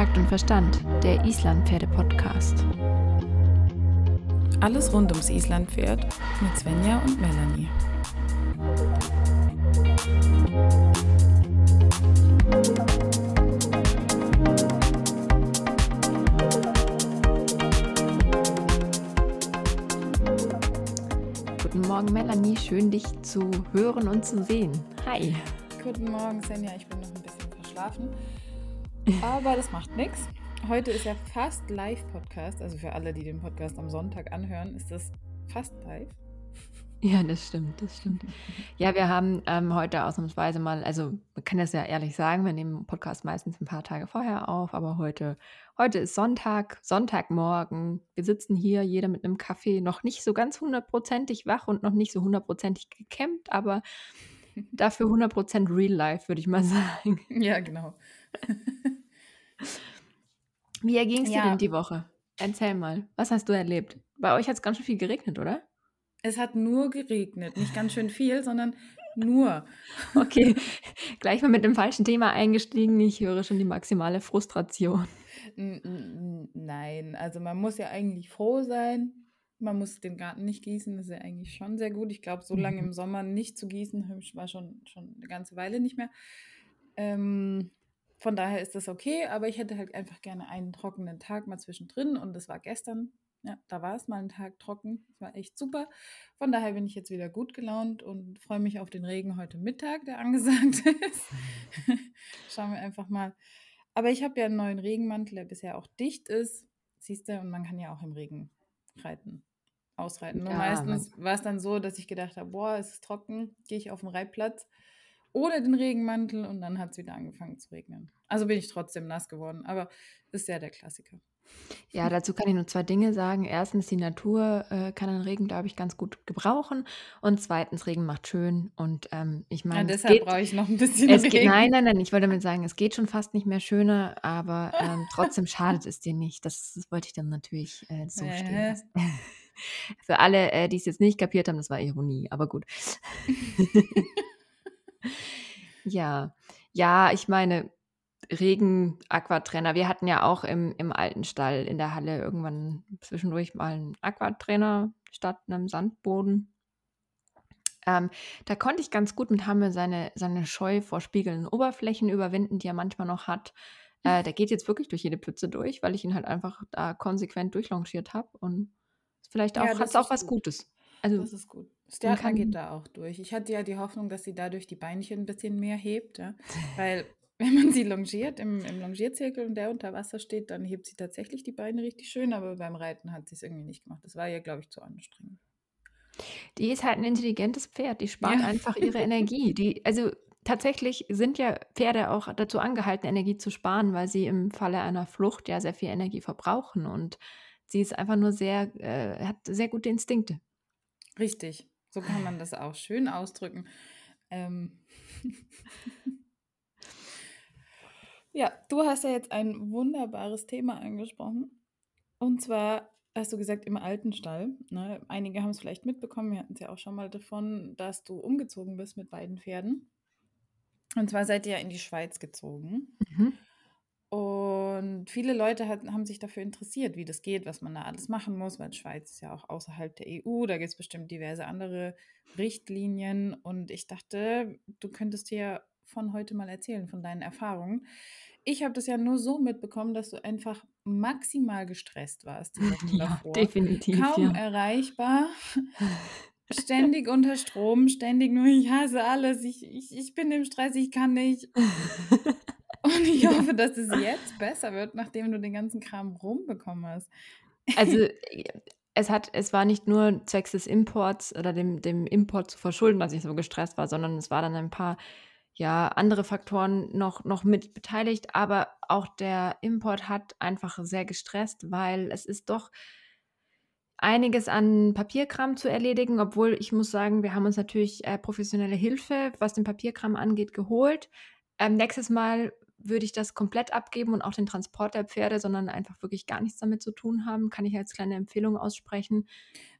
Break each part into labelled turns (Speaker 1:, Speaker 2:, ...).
Speaker 1: Takt und Verstand, der Islandpferde-Podcast.
Speaker 2: Alles rund ums Islandpferd mit Svenja und Melanie.
Speaker 1: Guten Morgen, Melanie. Schön, dich zu hören und zu sehen. Hi.
Speaker 2: Guten Morgen, Svenja. Ich bin noch ein bisschen verschlafen. Aber das macht nichts. Heute ist ja fast Live-Podcast. Also für alle, die den Podcast am Sonntag anhören, ist das fast live.
Speaker 1: Ja, das stimmt, das stimmt. Ja, wir haben ähm, heute ausnahmsweise mal, also man kann das ja ehrlich sagen, wir nehmen Podcast meistens ein paar Tage vorher auf, aber heute, heute ist Sonntag, Sonntagmorgen. Wir sitzen hier, jeder mit einem Kaffee, noch nicht so ganz hundertprozentig wach und noch nicht so hundertprozentig gekämmt, aber dafür 100% Real Life, würde ich mal sagen.
Speaker 2: Ja, genau.
Speaker 1: Wie erging es dir
Speaker 2: Ja.
Speaker 1: denn die Woche? Erzähl mal, was hast du erlebt? Bei euch hat es ganz schön viel geregnet, oder?
Speaker 2: Es hat nur geregnet. Nicht ganz schön viel, sondern nur.
Speaker 1: Okay, gleich mal mit dem falschen Thema eingestiegen. Ich höre schon die maximale Frustration.
Speaker 2: Nein, also man muss ja eigentlich froh sein. Man muss den Garten nicht gießen, das ist ja eigentlich schon sehr gut. Ich glaube, so lange
Speaker 1: Mhm.
Speaker 2: im Sommer nicht zu gießen, war schon, schon eine ganze Weile nicht mehr. Ähm, von daher ist das okay, aber ich hätte halt einfach gerne einen trockenen Tag mal zwischendrin und das war gestern. Ja, da war es mal ein Tag trocken. Das war echt super. Von daher bin ich jetzt wieder gut gelaunt und freue mich auf den Regen heute Mittag, der angesagt ist. Schauen wir einfach mal. Aber ich habe ja einen neuen Regenmantel, der bisher auch dicht ist. Siehst du, und man kann ja auch im Regen reiten, ausreiten. Nur
Speaker 1: Ja,
Speaker 2: meistens war es dann so, dass ich gedacht habe, boah, es ist trocken, gehe ich auf den Reitplatz ohne den Regenmantel und dann hat es wieder angefangen zu regnen. Also bin ich trotzdem nass geworden, aber ist ja der Klassiker.
Speaker 1: Ja, dazu kann ich nur zwei Dinge sagen. Erstens, die Natur äh, kann den Regen, glaube ich, ganz gut gebrauchen. Und zweitens, Regen macht schön. Und ähm, ich
Speaker 2: Ja,
Speaker 1: meine, es
Speaker 2: deshalb
Speaker 1: geht,
Speaker 2: brauche ich noch ein bisschen
Speaker 1: es geht,
Speaker 2: Regen.
Speaker 1: nein, nein, nein, ich wollte damit sagen, es geht schon fast nicht mehr schöner, aber ähm, trotzdem schadet es dir nicht. Das, das wollte ich dann natürlich äh, so stehen
Speaker 2: Äh.
Speaker 1: lassen. Für alle, äh, die es jetzt nicht kapiert haben, das war Ironie, aber gut. Ja, ja, ich meine, Regen, Aquatrainer. Wir hatten ja auch im, im alten Stall in der Halle irgendwann zwischendurch mal einen Aquatrainer statt einem Sandboden. Ähm, da konnte ich ganz gut mit Hamme seine, seine Scheu vor spiegelnden Oberflächen überwinden, die er manchmal noch hat. Äh, der geht jetzt wirklich durch jede Pfütze durch, weil ich ihn halt einfach da konsequent durchlongiert habe. Und vielleicht
Speaker 2: Ja,
Speaker 1: auch,
Speaker 2: das
Speaker 1: hat es auch was
Speaker 2: gut.
Speaker 1: Gutes. Also,
Speaker 2: Das ist gut. Stjartner geht da auch durch. Ich hatte ja die Hoffnung, dass sie dadurch die Beinchen ein bisschen mehr hebt, ja? weil wenn man sie longiert im, im Longierzirkel und der unter Wasser steht, dann hebt sie tatsächlich die Beine richtig schön, aber beim Reiten hat sie es irgendwie nicht gemacht. Das war ihr, glaube ich, zu anstrengend.
Speaker 1: Die ist halt ein intelligentes Pferd, die spart
Speaker 2: Ja.
Speaker 1: einfach ihre Energie. Die, also tatsächlich sind ja Pferde auch dazu angehalten, Energie zu sparen, weil sie im Falle einer Flucht ja sehr viel Energie verbrauchen. Und sie ist einfach nur sehr, äh, hat sehr gute Instinkte.
Speaker 2: Richtig, so kann man das auch schön ausdrücken. Ähm ja, du hast ja jetzt ein wunderbares Thema angesprochen. Und zwar hast du gesagt, im alten Stall. Ne? Einige haben es vielleicht mitbekommen, wir hatten es ja auch schon mal davon, dass du umgezogen bist mit beiden Pferden. Und zwar seid ihr ja in die Schweiz gezogen.
Speaker 1: Mhm.
Speaker 2: Und viele Leute hat, haben sich dafür interessiert, wie das geht, was man da alles machen muss, weil Schweiz ist ja auch außerhalb der EU, da gibt es bestimmt diverse andere Richtlinien. Und ich dachte, du könntest dir von heute mal erzählen, von deinen Erfahrungen. Ich habe das ja nur so mitbekommen, dass du einfach maximal gestresst warst die
Speaker 1: Ja,
Speaker 2: davor.
Speaker 1: definitiv.
Speaker 2: Kaum
Speaker 1: Ja.
Speaker 2: erreichbar, ständig unter Strom, ständig nur, ich hasse alles, ich, ich, ich bin im Stress, ich kann nicht. Und ich
Speaker 1: Ja.
Speaker 2: hoffe, dass es jetzt besser wird, nachdem du den ganzen Kram rumbekommen hast.
Speaker 1: Also äh, es hat, es war nicht nur zwecks des Imports oder dem, dem Import zu verschulden, dass ich so gestresst war, sondern es war dann ein paar ja, andere Faktoren noch, noch mit beteiligt, aber auch der Import hat einfach sehr gestresst, weil es ist doch einiges an Papierkram zu erledigen, obwohl ich muss sagen, wir haben uns natürlich äh, professionelle Hilfe, was den Papierkram angeht, geholt. Ähm, nächstes Mal würde ich das komplett abgeben und auch den Transport der Pferde, sondern einfach wirklich gar nichts damit zu tun haben. Kann ich als kleine Empfehlung aussprechen.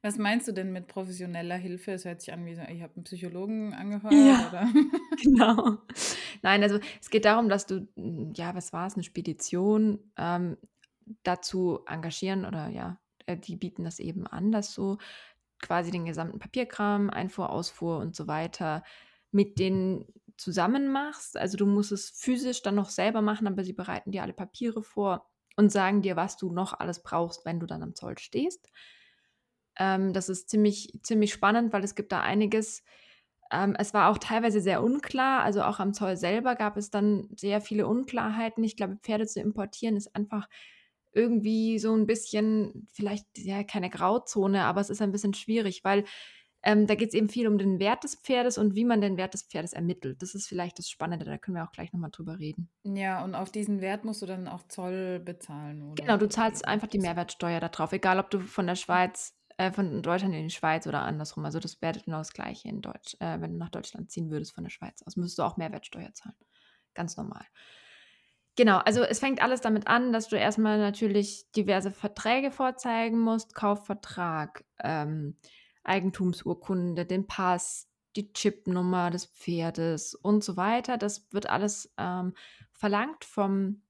Speaker 2: Was meinst du denn mit professioneller Hilfe? Es hört sich an wie so, ich habe einen Psychologen angehört.
Speaker 1: Ja,
Speaker 2: oder?
Speaker 1: genau. Nein, also es geht darum, dass du, hm, ja, was war es, eine Spedition ähm, dazu engagieren oder ja, äh, die bieten das eben an, dass du quasi den gesamten Papierkram, Einfuhr, Ausfuhr und so weiter mit denen zusammen machst. Also du musst es physisch dann noch selber machen, aber sie bereiten dir alle Papiere vor und sagen dir, was du noch alles brauchst, wenn du dann am Zoll stehst. Ähm, das ist ziemlich, ziemlich spannend, weil es gibt da einiges. Ähm, es war auch teilweise sehr unklar. Also auch am Zoll selber gab es dann sehr viele Unklarheiten. Ich glaube, Pferde zu importieren ist einfach irgendwie so ein bisschen, vielleicht ja keine Grauzone, aber es ist ein bisschen schwierig, weil ähm, da geht es eben viel um den Wert des Pferdes und wie man den Wert des Pferdes ermittelt. Das ist vielleicht das Spannende, da können wir auch gleich nochmal drüber reden.
Speaker 2: Ja, und auf diesen Wert musst du dann auch Zoll bezahlen, oder?
Speaker 1: Genau, du zahlst einfach die Mehrwertsteuer darauf, egal ob du von der Schweiz, äh, von Deutschland in die Schweiz oder andersrum. Also das wäre genau das Gleiche in Deutsch. Äh, wenn du nach Deutschland ziehen würdest von der Schweiz aus, müsstest du auch Mehrwertsteuer zahlen. Ganz normal. Genau, also es fängt alles damit an, dass du erstmal natürlich diverse Verträge vorzeigen musst, Kaufvertrag, ähm, Eigentumsurkunde, den Pass, die Chipnummer des Pferdes und so weiter. Das wird alles ähm, verlangt vom,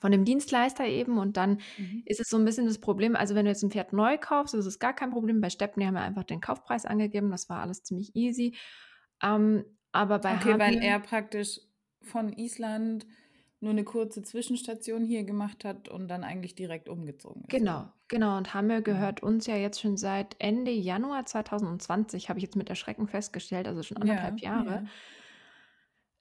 Speaker 1: von dem Dienstleister eben und dann mhm. ist es so ein bisschen das Problem, also wenn du jetzt ein Pferd neu kaufst, ist gar kein Problem. Bei Steppen, haben wir einfach den Kaufpreis angegeben, das war alles ziemlich easy. Ähm, aber bei
Speaker 2: Okay, weil er praktisch von Island nur eine kurze Zwischenstation hier gemacht hat und dann eigentlich direkt umgezogen ist.
Speaker 1: Genau, genau. Und Hammel mhm. gehört uns ja jetzt schon seit Ende Januar 2020, habe ich jetzt mit Erschrecken festgestellt, also schon anderthalb ja, Jahre.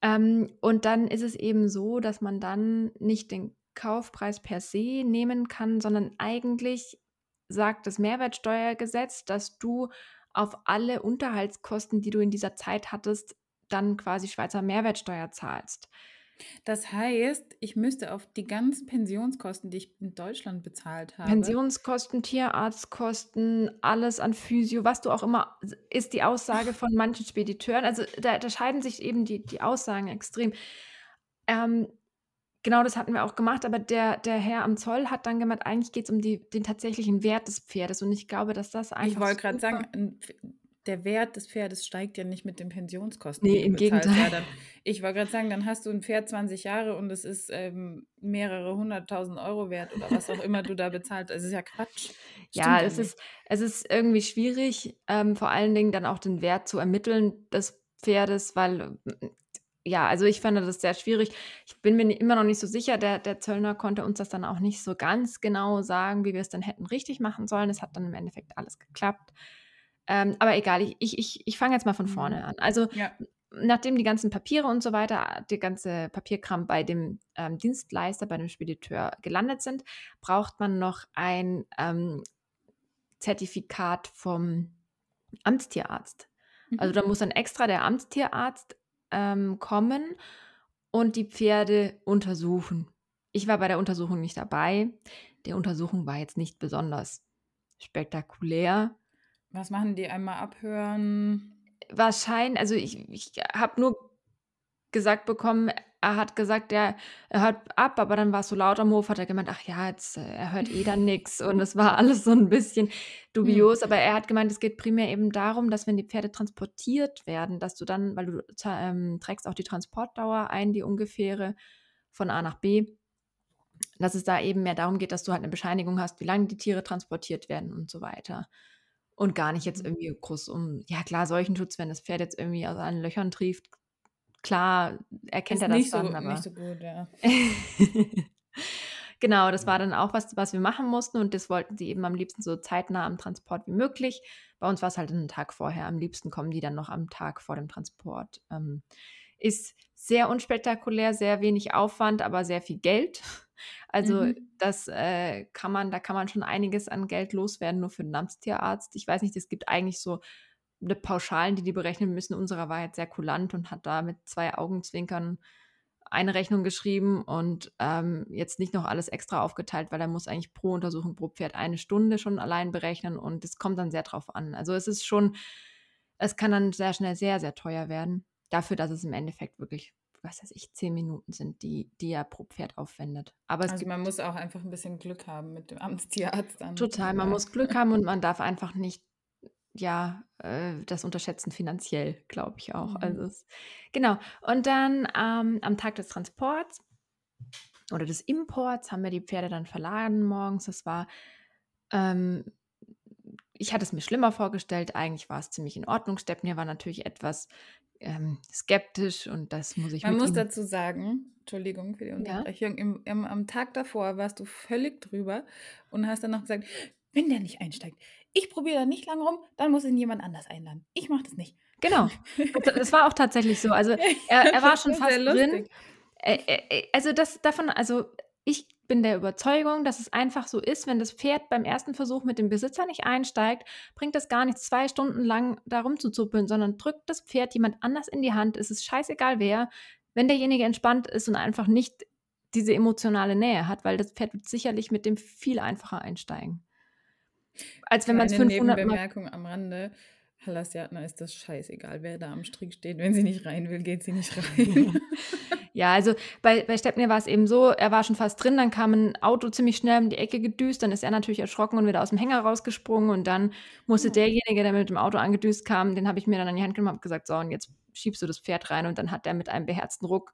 Speaker 1: Ja. Ähm, und dann ist es eben so, dass man dann nicht den Kaufpreis per se nehmen kann, sondern eigentlich sagt das Mehrwertsteuergesetz, dass du auf alle Unterhaltskosten, die du in dieser Zeit hattest, dann quasi Schweizer Mehrwertsteuer zahlst.
Speaker 2: Das heißt, ich müsste auf die ganzen Pensionskosten, die ich in Deutschland bezahlt habe
Speaker 1: Pensionskosten, Tierarztkosten, alles an Physio, was du auch immer ist die Aussage von manchen Spediteuren. Also, da da scheiden sich eben die die Aussagen extrem. Ähm, genau das hatten wir auch gemacht, aber der der Herr am Zoll hat dann gemeint, eigentlich geht es um die den tatsächlichen Wert des Pferdes und ich glaube, dass das
Speaker 2: Ich wollte gerade sagen, der Wert des Pferdes steigt ja nicht mit den Pensionskosten.
Speaker 1: Nee, im Gegenteil. Ja,
Speaker 2: dann, ich wollte gerade sagen, dann hast du ein Pferd 20 Jahre und es ist ähm, mehrere hunderttausend Euro wert oder was auch immer du da bezahlt. Es ist ja Quatsch.
Speaker 1: ja, es ist, es ist irgendwie schwierig, ähm, vor allen Dingen dann auch den Wert zu ermitteln des Pferdes, weil ja, also ich fand das sehr schwierig. Ich bin mir immer noch nicht so sicher. Der, der Zöllner konnte uns das dann auch nicht so ganz genau sagen, wie wir es dann hätten richtig machen sollen. Es hat dann im Endeffekt alles geklappt. Ähm, aber egal, ich, ich, ich, ich fange jetzt mal von mhm. vorne an. Also ja. nachdem die ganzen Papiere und so weiter, der ganze Papierkram bei dem ähm, Dienstleister, bei dem Spediteur gelandet sind, braucht man noch ein ähm, Zertifikat vom Amtstierarzt. Mhm. Also da muss dann extra der Amtstierarzt ähm, kommen und die Pferde untersuchen. Ich war bei der Untersuchung nicht dabei. Die Untersuchung war jetzt nicht besonders spektakulär.
Speaker 2: Was machen die? Einmal abhören?
Speaker 1: Wahrscheinlich, also ich, ich habe nur gesagt bekommen, er hat gesagt, ja, er hört ab, aber dann war es so laut am Hof, hat er gemeint, ach ja, jetzt, äh, er hört eh dann nichts und es war alles so ein bisschen hm. dubios, aber er hat gemeint, es geht primär eben darum, dass wenn die Pferde transportiert werden, dass du dann, weil du ähm, trägst auch die Transportdauer ein, die ungefähre von A nach B, dass es da eben mehr darum geht, dass du halt eine Bescheinigung hast, wie lange die Tiere transportiert werden und so weiter. Und gar nicht jetzt mhm. irgendwie groß um, ja klar, Seuchenschutz, wenn das Pferd jetzt irgendwie aus allen Löchern trieft, klar erkennt Ist er das
Speaker 2: nicht
Speaker 1: dann,
Speaker 2: so, aber. Nicht so gut, ja.
Speaker 1: genau, das war dann auch was, was wir machen mussten und das wollten sie eben am liebsten so zeitnah am Transport wie möglich. Bei uns war es halt einen Tag vorher. Am liebsten kommen die dann noch am Tag vor dem Transport. Ähm, ist sehr unspektakulär, sehr wenig Aufwand, aber sehr viel Geld. Also mhm. das äh, kann man, da kann man schon einiges an Geld loswerden, nur für den Amtstierarzt. Ich weiß nicht, es gibt eigentlich so eine Pauschalen, die die berechnen müssen. Unserer war jetzt sehr kulant und hat da mit zwei Augenzwinkern eine Rechnung geschrieben und ähm, jetzt nicht noch alles extra aufgeteilt, weil er muss eigentlich pro Untersuchung pro Pferd eine Stunde schon allein berechnen und es kommt dann sehr drauf an. Also es ist schon, es kann dann sehr schnell sehr, sehr teuer werden, dafür, dass es im Endeffekt wirklich was weiß ich, zehn Minuten sind, die, die er pro Pferd aufwendet. Aber
Speaker 2: Also man muss auch einfach ein bisschen Glück haben mit dem Amtstierarzt dann.
Speaker 1: total, man
Speaker 2: Ja.
Speaker 1: muss Glück haben und man darf einfach nicht, ja, äh, das unterschätzen finanziell, glaube ich auch. Also
Speaker 2: Mhm.
Speaker 1: es, genau. Und dann ähm, am Tag des Transports oder des Imports haben wir die Pferde dann verladen morgens. Das war, ähm, ich hatte es mir schlimmer vorgestellt. Eigentlich war es ziemlich in Ordnung. Stepnir war natürlich etwas ähm, skeptisch und das muss ich
Speaker 2: Man muss dazu sagen, Entschuldigung für die
Speaker 1: Ja.
Speaker 2: Unterbrechung, im, im, am Tag davor warst du völlig drüber und hast dann noch gesagt, wenn der nicht einsteigt, ich probiere da nicht lang rum, dann muss ihn jemand anders einladen. Ich mache das nicht.
Speaker 1: Genau. Das, das war auch tatsächlich so. Also er, er war schon fast drin.
Speaker 2: lustig.
Speaker 1: Äh, äh, also das davon, also ich bin der Überzeugung, dass es einfach so ist, wenn das Pferd beim ersten Versuch mit dem Besitzer nicht einsteigt, bringt es gar nichts, zwei Stunden lang da rumzuzuppeln, sondern drückt das Pferd jemand anders in die Hand. Es ist scheißegal wer, wenn derjenige entspannt ist und einfach nicht diese emotionale Nähe hat, weil das Pferd wird sicherlich mit dem viel einfacher einsteigen. Als wenn man es
Speaker 2: Kleine
Speaker 1: 500 Mal
Speaker 2: am Rande. Hallasjatner ist das scheißegal, wer da am Strick steht. Wenn sie nicht rein will, geht sie nicht rein.
Speaker 1: Ja, also bei, bei Stepnir war es eben so, er war schon fast drin, dann kam ein Auto ziemlich schnell um die Ecke gedüst, dann ist er natürlich erschrocken und wieder aus dem Hänger rausgesprungen und dann musste
Speaker 2: Ja.
Speaker 1: derjenige, der mit dem Auto angedüst kam, den habe ich mir dann an die Hand genommen und gesagt, so und jetzt schiebst du das Pferd rein und dann hat er mit einem beherzten Ruck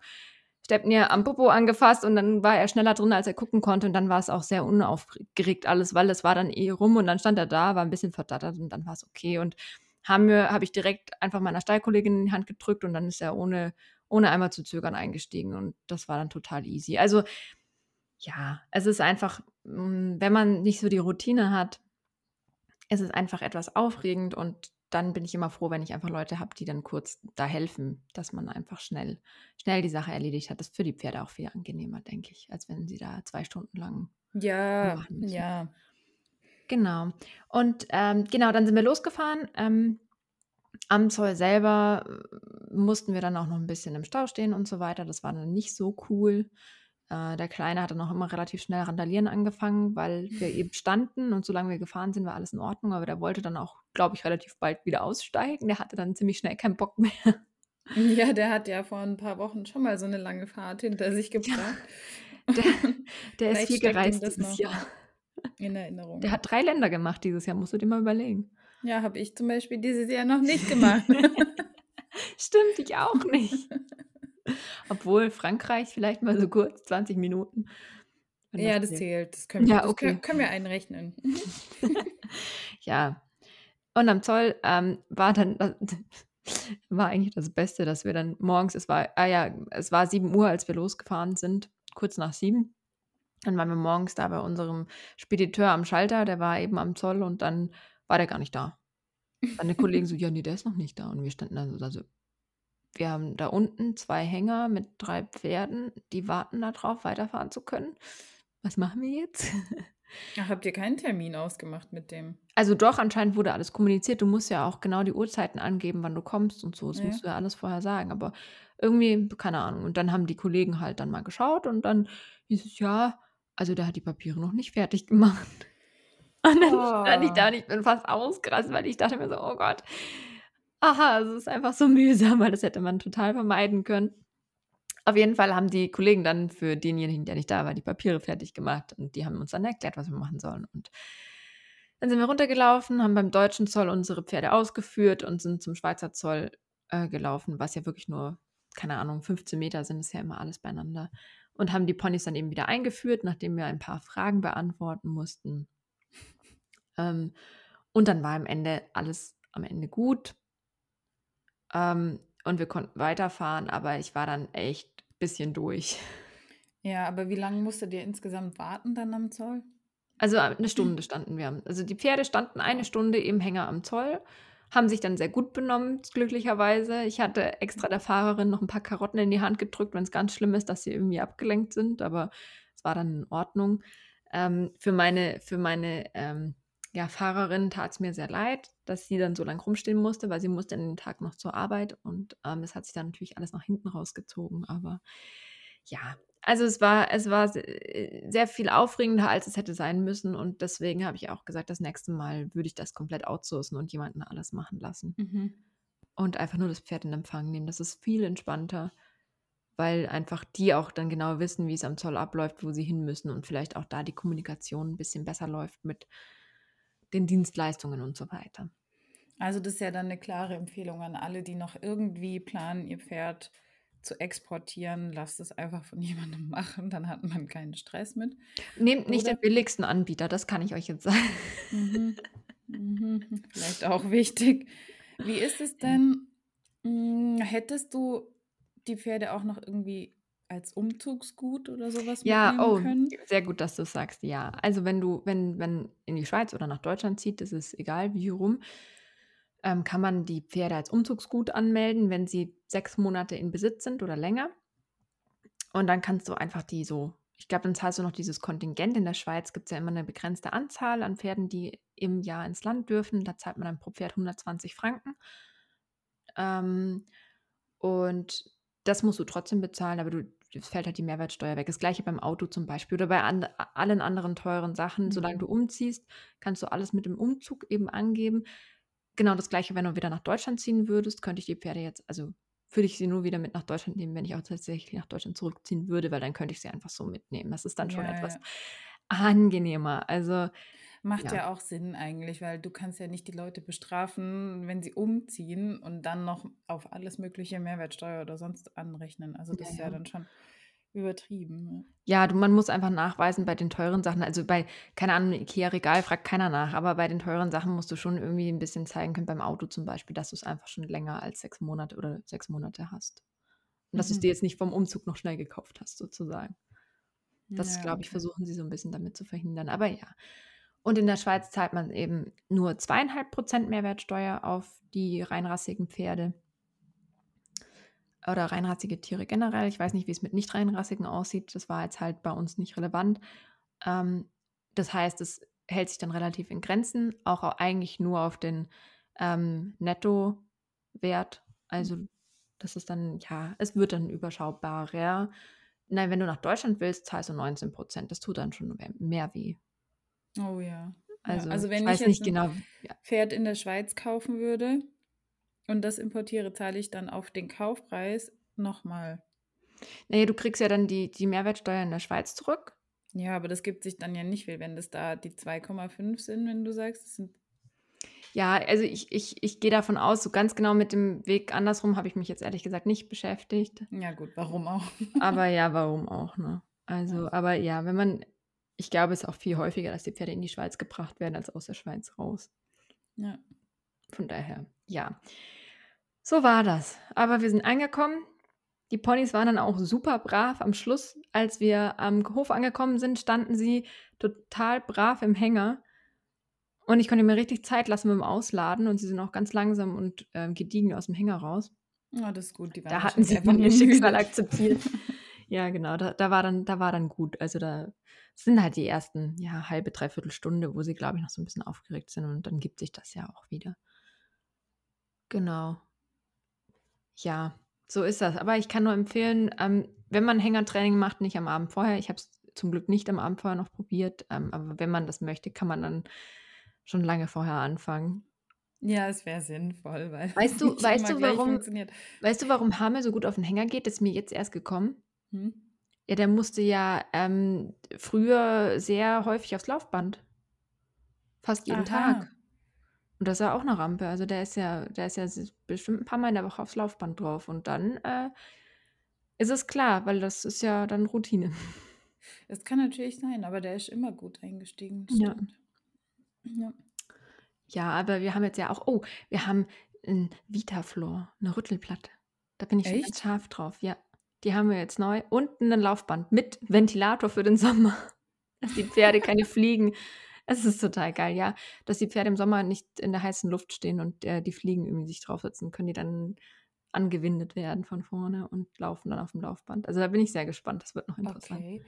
Speaker 1: Stepnir am Popo angefasst und dann war er schneller drin, als er gucken konnte und dann war es auch sehr unaufgeregt alles, weil es war dann eh rum und dann stand er da, war ein bisschen verdattert und dann war es okay und haben wir, habe ich direkt einfach meiner Stallkollegin in die Hand gedrückt und dann ist er ohne, ohne einmal zu zögern eingestiegen und das war dann total easy. Also ja, es ist einfach, mm, wenn man nicht so die Routine hat, es ist einfach etwas aufregend und dann bin ich immer froh, wenn ich einfach Leute habe, die dann kurz da helfen, dass man einfach schnell, schnell die Sache erledigt hat. Das ist für die Pferde auch viel angenehmer, denke ich, als wenn sie da zwei Stunden lang
Speaker 2: ja,
Speaker 1: machen müssen.
Speaker 2: ja.
Speaker 1: Genau. Und ähm, genau, dann sind wir losgefahren. Ähm, am Zoll selber äh, mussten wir dann auch noch ein bisschen im Stau stehen und so weiter. Das war dann nicht so cool. Äh, der Kleine hatte noch immer relativ schnell randalieren angefangen, weil wir eben standen und solange wir gefahren sind, war alles in Ordnung. Aber der wollte dann auch, glaube ich, relativ bald wieder aussteigen. Der hatte dann ziemlich schnell keinen Bock mehr.
Speaker 2: Ja, der hat ja vor ein paar Wochen schon mal so eine lange Fahrt hinter sich gebracht.
Speaker 1: Der, der ist viel gereist dieses Jahr.
Speaker 2: In Erinnerung.
Speaker 1: Der hat drei Länder gemacht dieses Jahr, musst du dir mal überlegen.
Speaker 2: Ja, habe ich zum Beispiel dieses Jahr noch nicht gemacht.
Speaker 1: Stimmt, ich auch nicht. Obwohl Frankreich vielleicht mal so kurz, 20 Minuten.
Speaker 2: Ja, das
Speaker 1: zählt.
Speaker 2: Das können, wir,
Speaker 1: Ja, okay.
Speaker 2: können, können wir einrechnen.
Speaker 1: Ja. Und am Zoll ähm, war dann, war eigentlich das Beste, dass wir dann morgens, es war, ah ja, es war 7 Uhr, als wir losgefahren sind, kurz nach 7. Dann waren wir morgens da bei unserem Spediteur am Schalter, der war eben am Zoll und dann war der gar nicht da. Meine Kollegen so, ja, nee, der ist noch nicht da. Und wir standen so, da so, wir haben da unten zwei Hänger mit drei Pferden, die warten darauf, weiterfahren zu können. Was machen wir jetzt?
Speaker 2: Ach, habt ihr keinen Termin ausgemacht mit dem?
Speaker 1: Also doch, anscheinend wurde alles kommuniziert. Du musst ja auch genau die Uhrzeiten angeben, wann du kommst und so. Das
Speaker 2: Ja.
Speaker 1: musst du ja alles vorher sagen. Aber irgendwie, keine Ahnung. Und dann haben die Kollegen halt dann mal geschaut und dann hieß es, ja, also der hat die Papiere noch nicht fertig gemacht. Und dann stand ich da
Speaker 2: Oh.
Speaker 1: und ich bin fast ausgerastet, weil ich dachte mir so, oh Gott. Aha, es ist einfach so mühsam, weil das hätte man total vermeiden können. Auf jeden Fall haben die Kollegen dann für denjenigen, der nicht da war, die Papiere fertig gemacht und die haben uns dann erklärt, was wir machen sollen. Und dann sind wir runtergelaufen, haben beim deutschen Zoll unsere Pferde ausgeführt und sind zum Schweizer Zoll äh, gelaufen, was ja wirklich nur, keine Ahnung, 15 Meter sind, ist ja immer alles beieinander. Und haben die Ponys dann eben wieder eingeführt, nachdem wir ein paar Fragen beantworten mussten. Ähm, und dann war am Ende alles am Ende gut. Ähm, und wir konnten weiterfahren, aber ich war dann echt ein bisschen durch.
Speaker 2: Ja, aber wie lange musstet ihr insgesamt warten dann am Zoll?
Speaker 1: Also eine Stunde standen wir. Also die Pferde standen eine Stunde im Hänger am Zoll, haben sich dann sehr gut benommen, glücklicherweise. Ich hatte extra der Fahrerin noch ein paar Karotten in die Hand gedrückt, wenn es ganz schlimm ist, dass sie irgendwie abgelenkt sind, aber es war dann in Ordnung. Ähm, für meine, für meine ähm, ja, Fahrerin tat es mir sehr leid, dass sie dann so lange rumstehen musste, weil sie musste an den Tag noch zur Arbeit und ähm, es hat sich dann natürlich alles nach hinten rausgezogen. Aber ja, also es war, es war äh, sehr viel aufregender, als es hätte sein müssen. Und deswegen habe ich auch gesagt, das nächste Mal würde ich das komplett outsourcen und jemanden alles machen lassen.
Speaker 2: Mhm.
Speaker 1: Und einfach nur das Pferd in Empfang nehmen. Das ist viel entspannter. weil einfach die auch dann genau wissen, wie es am Zoll abläuft, wo sie hin müssen und vielleicht auch da die Kommunikation ein bisschen besser läuft mit den Dienstleistungen und so weiter.
Speaker 2: Also das ist ja dann eine klare Empfehlung an alle, die noch irgendwie planen, ihr Pferd zu exportieren. Lasst es einfach von jemandem machen, dann hat man keinen Stress mit.
Speaker 1: Nehmt nicht den billigsten Anbieter, das kann ich euch jetzt sagen.
Speaker 2: Mhm. Mhm. Vielleicht auch wichtig. Wie ist es denn? Hm, hättest du die Pferde auch noch irgendwie als Umzugsgut oder sowas
Speaker 1: Ja,
Speaker 2: mitnehmen
Speaker 1: oh,
Speaker 2: können?
Speaker 1: sehr gut, dass du sagst, ja. Also wenn du, wenn, wenn in die Schweiz oder nach Deutschland zieht, das ist egal wie rum, ähm, kann man die Pferde als Umzugsgut anmelden, wenn sie sechs Monate in Besitz sind oder länger. Und dann kannst du einfach die so, ich glaube, dann zahlst du noch dieses Kontingent. In der Schweiz gibt es ja immer eine begrenzte Anzahl an Pferden, die im Jahr ins Land dürfen. Da zahlt man dann pro Pferd 120 Franken. Ähm, und das musst du trotzdem bezahlen, aber du, es fällt halt die Mehrwertsteuer weg. Das gleiche beim Auto zum Beispiel oder bei an, allen anderen teuren Sachen. Solange
Speaker 2: Mhm.
Speaker 1: du umziehst, kannst du alles mit dem Umzug eben angeben. Genau das gleiche, wenn du wieder nach Deutschland ziehen würdest, könnte ich die Pferde jetzt, also würde ich sie nur wieder mit nach Deutschland nehmen, wenn ich auch tatsächlich nach Deutschland zurückziehen würde, weil dann könnte ich sie einfach so mitnehmen. Das ist dann schon
Speaker 2: Ja,
Speaker 1: etwas
Speaker 2: ja.
Speaker 1: angenehmer. Also
Speaker 2: Macht
Speaker 1: ja.
Speaker 2: ja auch Sinn eigentlich, weil du kannst ja nicht die Leute bestrafen, wenn sie umziehen und dann noch auf alles mögliche Mehrwertsteuer oder sonst anrechnen. Also das ist ja. dann schon übertrieben.
Speaker 1: Ja, du, man muss einfach nachweisen bei den teuren Sachen. Also bei, keine Ahnung, IKEA-Regal fragt keiner nach, aber bei den teuren Sachen musst du schon irgendwie ein bisschen zeigen können, beim Auto zum Beispiel, dass du es einfach schon länger als sechs Monate oder sechs Monate hast. Und dass du es
Speaker 2: Mhm.
Speaker 1: dir jetzt nicht vom Umzug noch schnell gekauft hast, sozusagen. Das,
Speaker 2: Ja,
Speaker 1: glaube ich,
Speaker 2: okay.
Speaker 1: versuchen sie so ein bisschen damit zu verhindern. Aber ja. Und in der Schweiz zahlt man eben nur zweieinhalb Prozent Mehrwertsteuer auf die reinrassigen Pferde oder reinrassige Tiere generell. Ich weiß nicht, wie es mit nicht reinrassigen aussieht. Das war jetzt halt bei uns nicht relevant. Ähm, das heißt, es hält sich dann relativ in Grenzen, auch au- eigentlich nur auf den ähm, Nettowert. Also das ist dann, ja, es wird dann überschaubarer. Nein, wenn du nach Deutschland willst, zahlst du 19 Prozent. Das tut dann schon mehr- weh.
Speaker 2: Oh ja.
Speaker 1: Also,
Speaker 2: ja. Also
Speaker 1: ich
Speaker 2: wenn ich,
Speaker 1: weiß
Speaker 2: jetzt
Speaker 1: nicht
Speaker 2: ein
Speaker 1: genau.
Speaker 2: Pferd in der Schweiz kaufen würde und das importiere, zahle ich dann auf den Kaufpreis nochmal.
Speaker 1: Naja, du kriegst ja dann die, die Mehrwertsteuer in der Schweiz zurück.
Speaker 2: Ja, aber das gibt sich dann ja nicht viel, wenn das da die 2,5 sind, wenn du sagst, das sind
Speaker 1: Ja, also ich, ich, ich gehe davon aus, so ganz genau mit dem Weg andersrum habe ich mich jetzt ehrlich gesagt nicht beschäftigt.
Speaker 2: ja gut, warum auch?
Speaker 1: Aber ja, warum auch, ne? Also,
Speaker 2: Ja.
Speaker 1: aber ja, wenn man, ich glaube, es ist auch viel häufiger, dass die Pferde in die Schweiz gebracht werden, als aus der Schweiz raus.
Speaker 2: Ja.
Speaker 1: Von daher, ja. So war das. Aber wir sind angekommen. Die Ponys waren dann auch super brav. Am Schluss, als wir am Hof angekommen sind, standen sie total brav im Hänger. Und ich konnte mir richtig Zeit lassen mit dem Ausladen und sie sind auch ganz langsam und ähm, gediegen aus dem Hänger raus.
Speaker 2: Ja, das ist gut.
Speaker 1: Da hatten sie dann ihr Schicksal akzeptiert. Ja, genau, da, da, war dann, da war dann gut. Also da sind halt die ersten, ja, halbe, dreiviertel Stunde, wo sie, glaube ich, noch so ein bisschen aufgeregt sind und dann gibt sich das ja auch wieder. Genau. Ja, so ist das. Aber ich kann nur empfehlen, ähm, wenn man Hängertraining macht, nicht am Abend vorher. Ich habe es zum Glück nicht am Abend vorher noch probiert, ähm, aber wenn man das möchte, kann man dann schon lange vorher anfangen.
Speaker 2: Ja, es wäre sinnvoll, weil
Speaker 1: Weißt
Speaker 2: es
Speaker 1: du,
Speaker 2: nicht
Speaker 1: weißt
Speaker 2: immer
Speaker 1: du,
Speaker 2: gleich
Speaker 1: warum,
Speaker 2: funktioniert.
Speaker 1: weißt du, warum Hamel so gut auf den Hänger geht? Das ist mir jetzt erst gekommen.
Speaker 2: Hm?
Speaker 1: Ja, der musste ja ähm, früher sehr häufig aufs Laufband. Fast jeden Tag. Und das ist ja auch eine Rampe. Also der ist ja, der ist ja bestimmt ein paar Mal in der Woche aufs Laufband drauf. Und dann äh, ist es klar, weil das ist ja dann Routine.
Speaker 2: Das kann natürlich sein, aber der ist immer gut eingestiegen.
Speaker 1: Ja.
Speaker 2: Stimmt. Ja.
Speaker 1: Ja, aber wir haben jetzt ja auch, oh, wir haben ein Vitaflor, eine Rüttelplatte. Da bin ich schon ganz
Speaker 2: Echt?
Speaker 1: scharf drauf, ja. Die haben wir jetzt neu. Und ein Laufband mit Ventilator für den Sommer. Dass die Pferde keine Fliegen. Es ist total geil, ja. Dass die Pferde im Sommer nicht in der heißen Luft stehen und äh, die Fliegen irgendwie sich draufsetzen, können die dann angewindet werden von vorne und laufen dann auf dem Laufband. Also da bin ich sehr gespannt. Das wird noch interessant.
Speaker 2: Okay.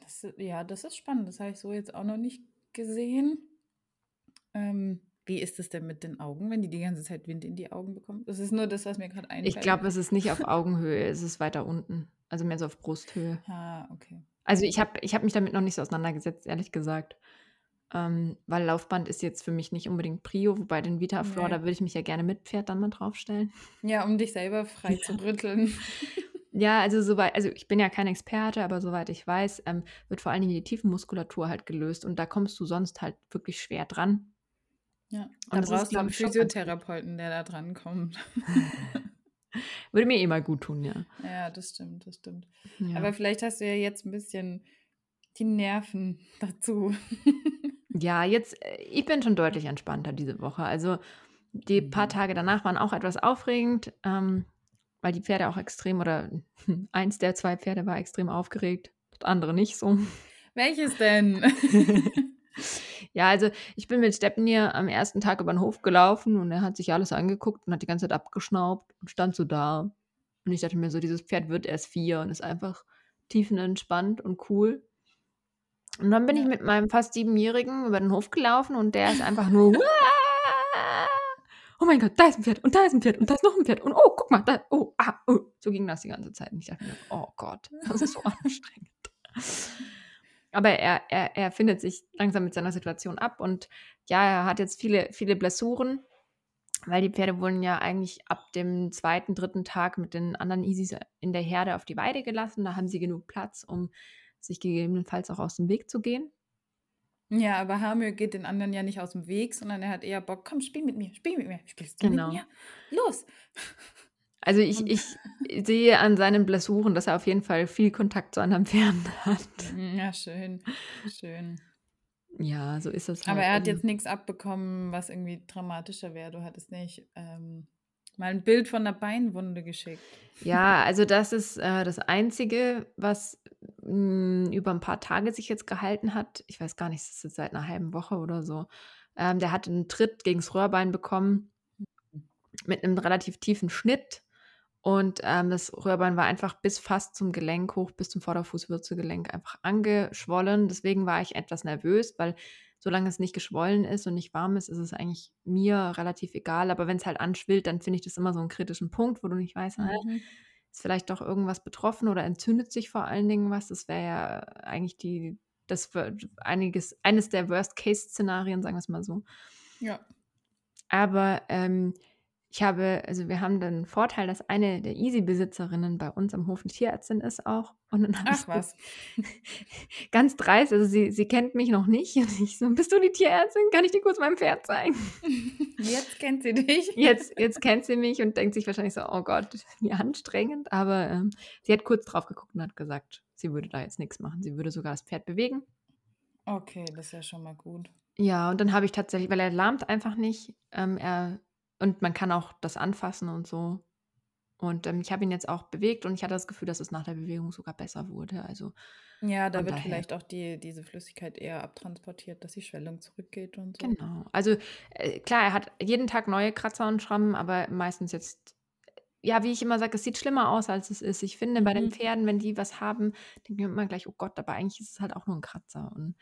Speaker 2: Das, ja, das ist spannend. Das habe ich so jetzt auch noch nicht gesehen. Ähm, wie ist es denn mit den Augen, wenn die die ganze Zeit Wind in die Augen bekommen? Das ist nur das, was mir gerade
Speaker 1: Ich
Speaker 2: einfällt.
Speaker 1: glaube, es ist nicht auf Augenhöhe, es ist weiter unten. Also mehr so auf Brusthöhe.
Speaker 2: Ah, okay.
Speaker 1: Also ich habe ich hab mich damit noch nicht so auseinandergesetzt, ehrlich gesagt. Ähm, weil Laufband ist jetzt für mich nicht unbedingt Prio, wobei den Vitaflor, da
Speaker 2: Nee.
Speaker 1: würde ich mich ja gerne mit Pferd dann mal draufstellen.
Speaker 2: Ja, um dich selber frei
Speaker 1: Ja.
Speaker 2: zu rütteln.
Speaker 1: Ja, also soweit, also ich bin ja kein Experte, aber soweit ich weiß, ähm, wird vor allen Dingen die Tiefenmuskulatur halt gelöst und da kommst du sonst halt wirklich schwer dran.
Speaker 2: Ja, da
Speaker 1: Und das ist,
Speaker 2: brauchst du einen. Physiotherapeuten, der da dran kommt.
Speaker 1: Würde mir eh mal gut tun, ja.
Speaker 2: Ja, das stimmt, das stimmt.
Speaker 1: Ja.
Speaker 2: Aber vielleicht hast du ja jetzt ein bisschen die Nerven dazu.
Speaker 1: Ja, jetzt, äh, ich bin schon deutlich entspannter diese Woche. Also die paar
Speaker 2: Mhm.
Speaker 1: Tage danach waren auch etwas aufregend, ähm, weil die Pferde auch extrem oder eins der zwei Pferde war extrem aufgeregt, das andere nicht so.
Speaker 2: Welches denn?
Speaker 1: Ja, also ich bin mit Stepnir am ersten Tag über den Hof gelaufen und er hat sich alles angeguckt und hat die ganze Zeit abgeschnaubt und stand so da. Und ich dachte mir so, dieses Pferd wird erst vier und ist einfach tiefenentspannt und cool. Und dann bin ich
Speaker 2: Ja.
Speaker 1: mit meinem fast siebenjährigen über den Hof gelaufen und der ist einfach nur. Oh mein Gott, da ist ein Pferd und da ist ein Pferd und da ist noch ein Pferd und oh, guck mal, da, oh, ah, oh. So ging das die ganze Zeit. Und ich dachte mir, oh Gott, das ist so anstrengend. Aber er, er, er findet sich langsam mit seiner Situation ab und ja, er hat jetzt viele, viele Blessuren, weil die Pferde wurden ja eigentlich ab dem zweiten, dritten Tag mit den anderen Isis in der Herde auf die Weide gelassen. Da haben sie genug Platz, um sich gegebenenfalls auch aus dem Weg zu gehen.
Speaker 2: Ja, aber Hamir geht den anderen ja nicht aus dem Weg, sondern er hat eher Bock, komm, spiel mit mir, spiel mit mir, spielst du
Speaker 1: Genau.
Speaker 2: mit mir? Los!
Speaker 1: Also ich, ich sehe an seinen Blessuren, dass er auf jeden Fall viel Kontakt zu anderen Pferden hat.
Speaker 2: Ja, schön, schön.
Speaker 1: Ja, so ist es halt.
Speaker 2: Aber er hat jetzt nichts abbekommen, was irgendwie dramatischer wäre. Du hattest nicht ähm, mal ein Bild von einer Beinwunde geschickt.
Speaker 1: Ja, also das ist äh, das Einzige, was mh, über ein paar Tage sich jetzt gehalten hat. Ich weiß gar nicht, es ist jetzt seit einer halben Woche oder so. Ähm, der hat einen Tritt gegens Röhrbein bekommen mit einem relativ tiefen Schnitt. Und ähm, das Röhrbein war einfach bis fast zum Gelenk hoch, bis zum Vorderfußwurzelgelenk einfach angeschwollen. Deswegen war ich etwas nervös, weil solange es nicht geschwollen ist und nicht warm ist, ist es eigentlich mir relativ egal. Aber wenn es halt anschwillt, dann finde ich das immer so einen kritischen Punkt, wo du nicht weißt,
Speaker 2: Mhm.
Speaker 1: Ist vielleicht doch irgendwas betroffen oder entzündet sich vor allen Dingen was. Das wäre ja eigentlich die, das einiges, eines der Worst-Case-Szenarien, sagen wir es mal so.
Speaker 2: Ja.
Speaker 1: Aber ähm, ich habe, also wir haben den Vorteil, dass eine der Easy-Besitzerinnen bei uns am Hof eine Tierärztin ist auch. Und dann habe ich
Speaker 2: was.
Speaker 1: ganz dreist, also sie, sie kennt mich noch nicht. Und ich so, bist du die Tierärztin? Kann ich dir kurz mein Pferd zeigen?
Speaker 2: Jetzt kennt sie dich.
Speaker 1: Jetzt, jetzt kennt sie mich und denkt sich wahrscheinlich so, oh Gott, wie anstrengend. Aber ähm, sie hat kurz drauf geguckt und hat gesagt, sie würde da jetzt nichts machen. Sie würde sogar das Pferd bewegen.
Speaker 2: Okay, das ist ja schon mal gut.
Speaker 1: Ja, und dann habe ich tatsächlich, weil er lahmt einfach nicht. Ähm, er, und man kann auch das anfassen und so. Und ähm, ich habe ihn jetzt auch bewegt und ich hatte das Gefühl, dass es nach der Bewegung sogar besser wurde. Also
Speaker 2: Ja, da wird
Speaker 1: daher.
Speaker 2: vielleicht auch die, diese Flüssigkeit eher abtransportiert, dass die Schwellung zurückgeht und so.
Speaker 1: genau. Also äh, klar, er hat jeden Tag neue Kratzer und Schrammen, aber meistens jetzt, ja, wie ich immer sage, es sieht schlimmer aus, als es ist. Ich finde, bei den
Speaker 2: Mhm.
Speaker 1: Pferden, wenn die was haben, ich mir immer gleich, oh Gott, aber eigentlich ist es halt auch nur ein Kratzer. Und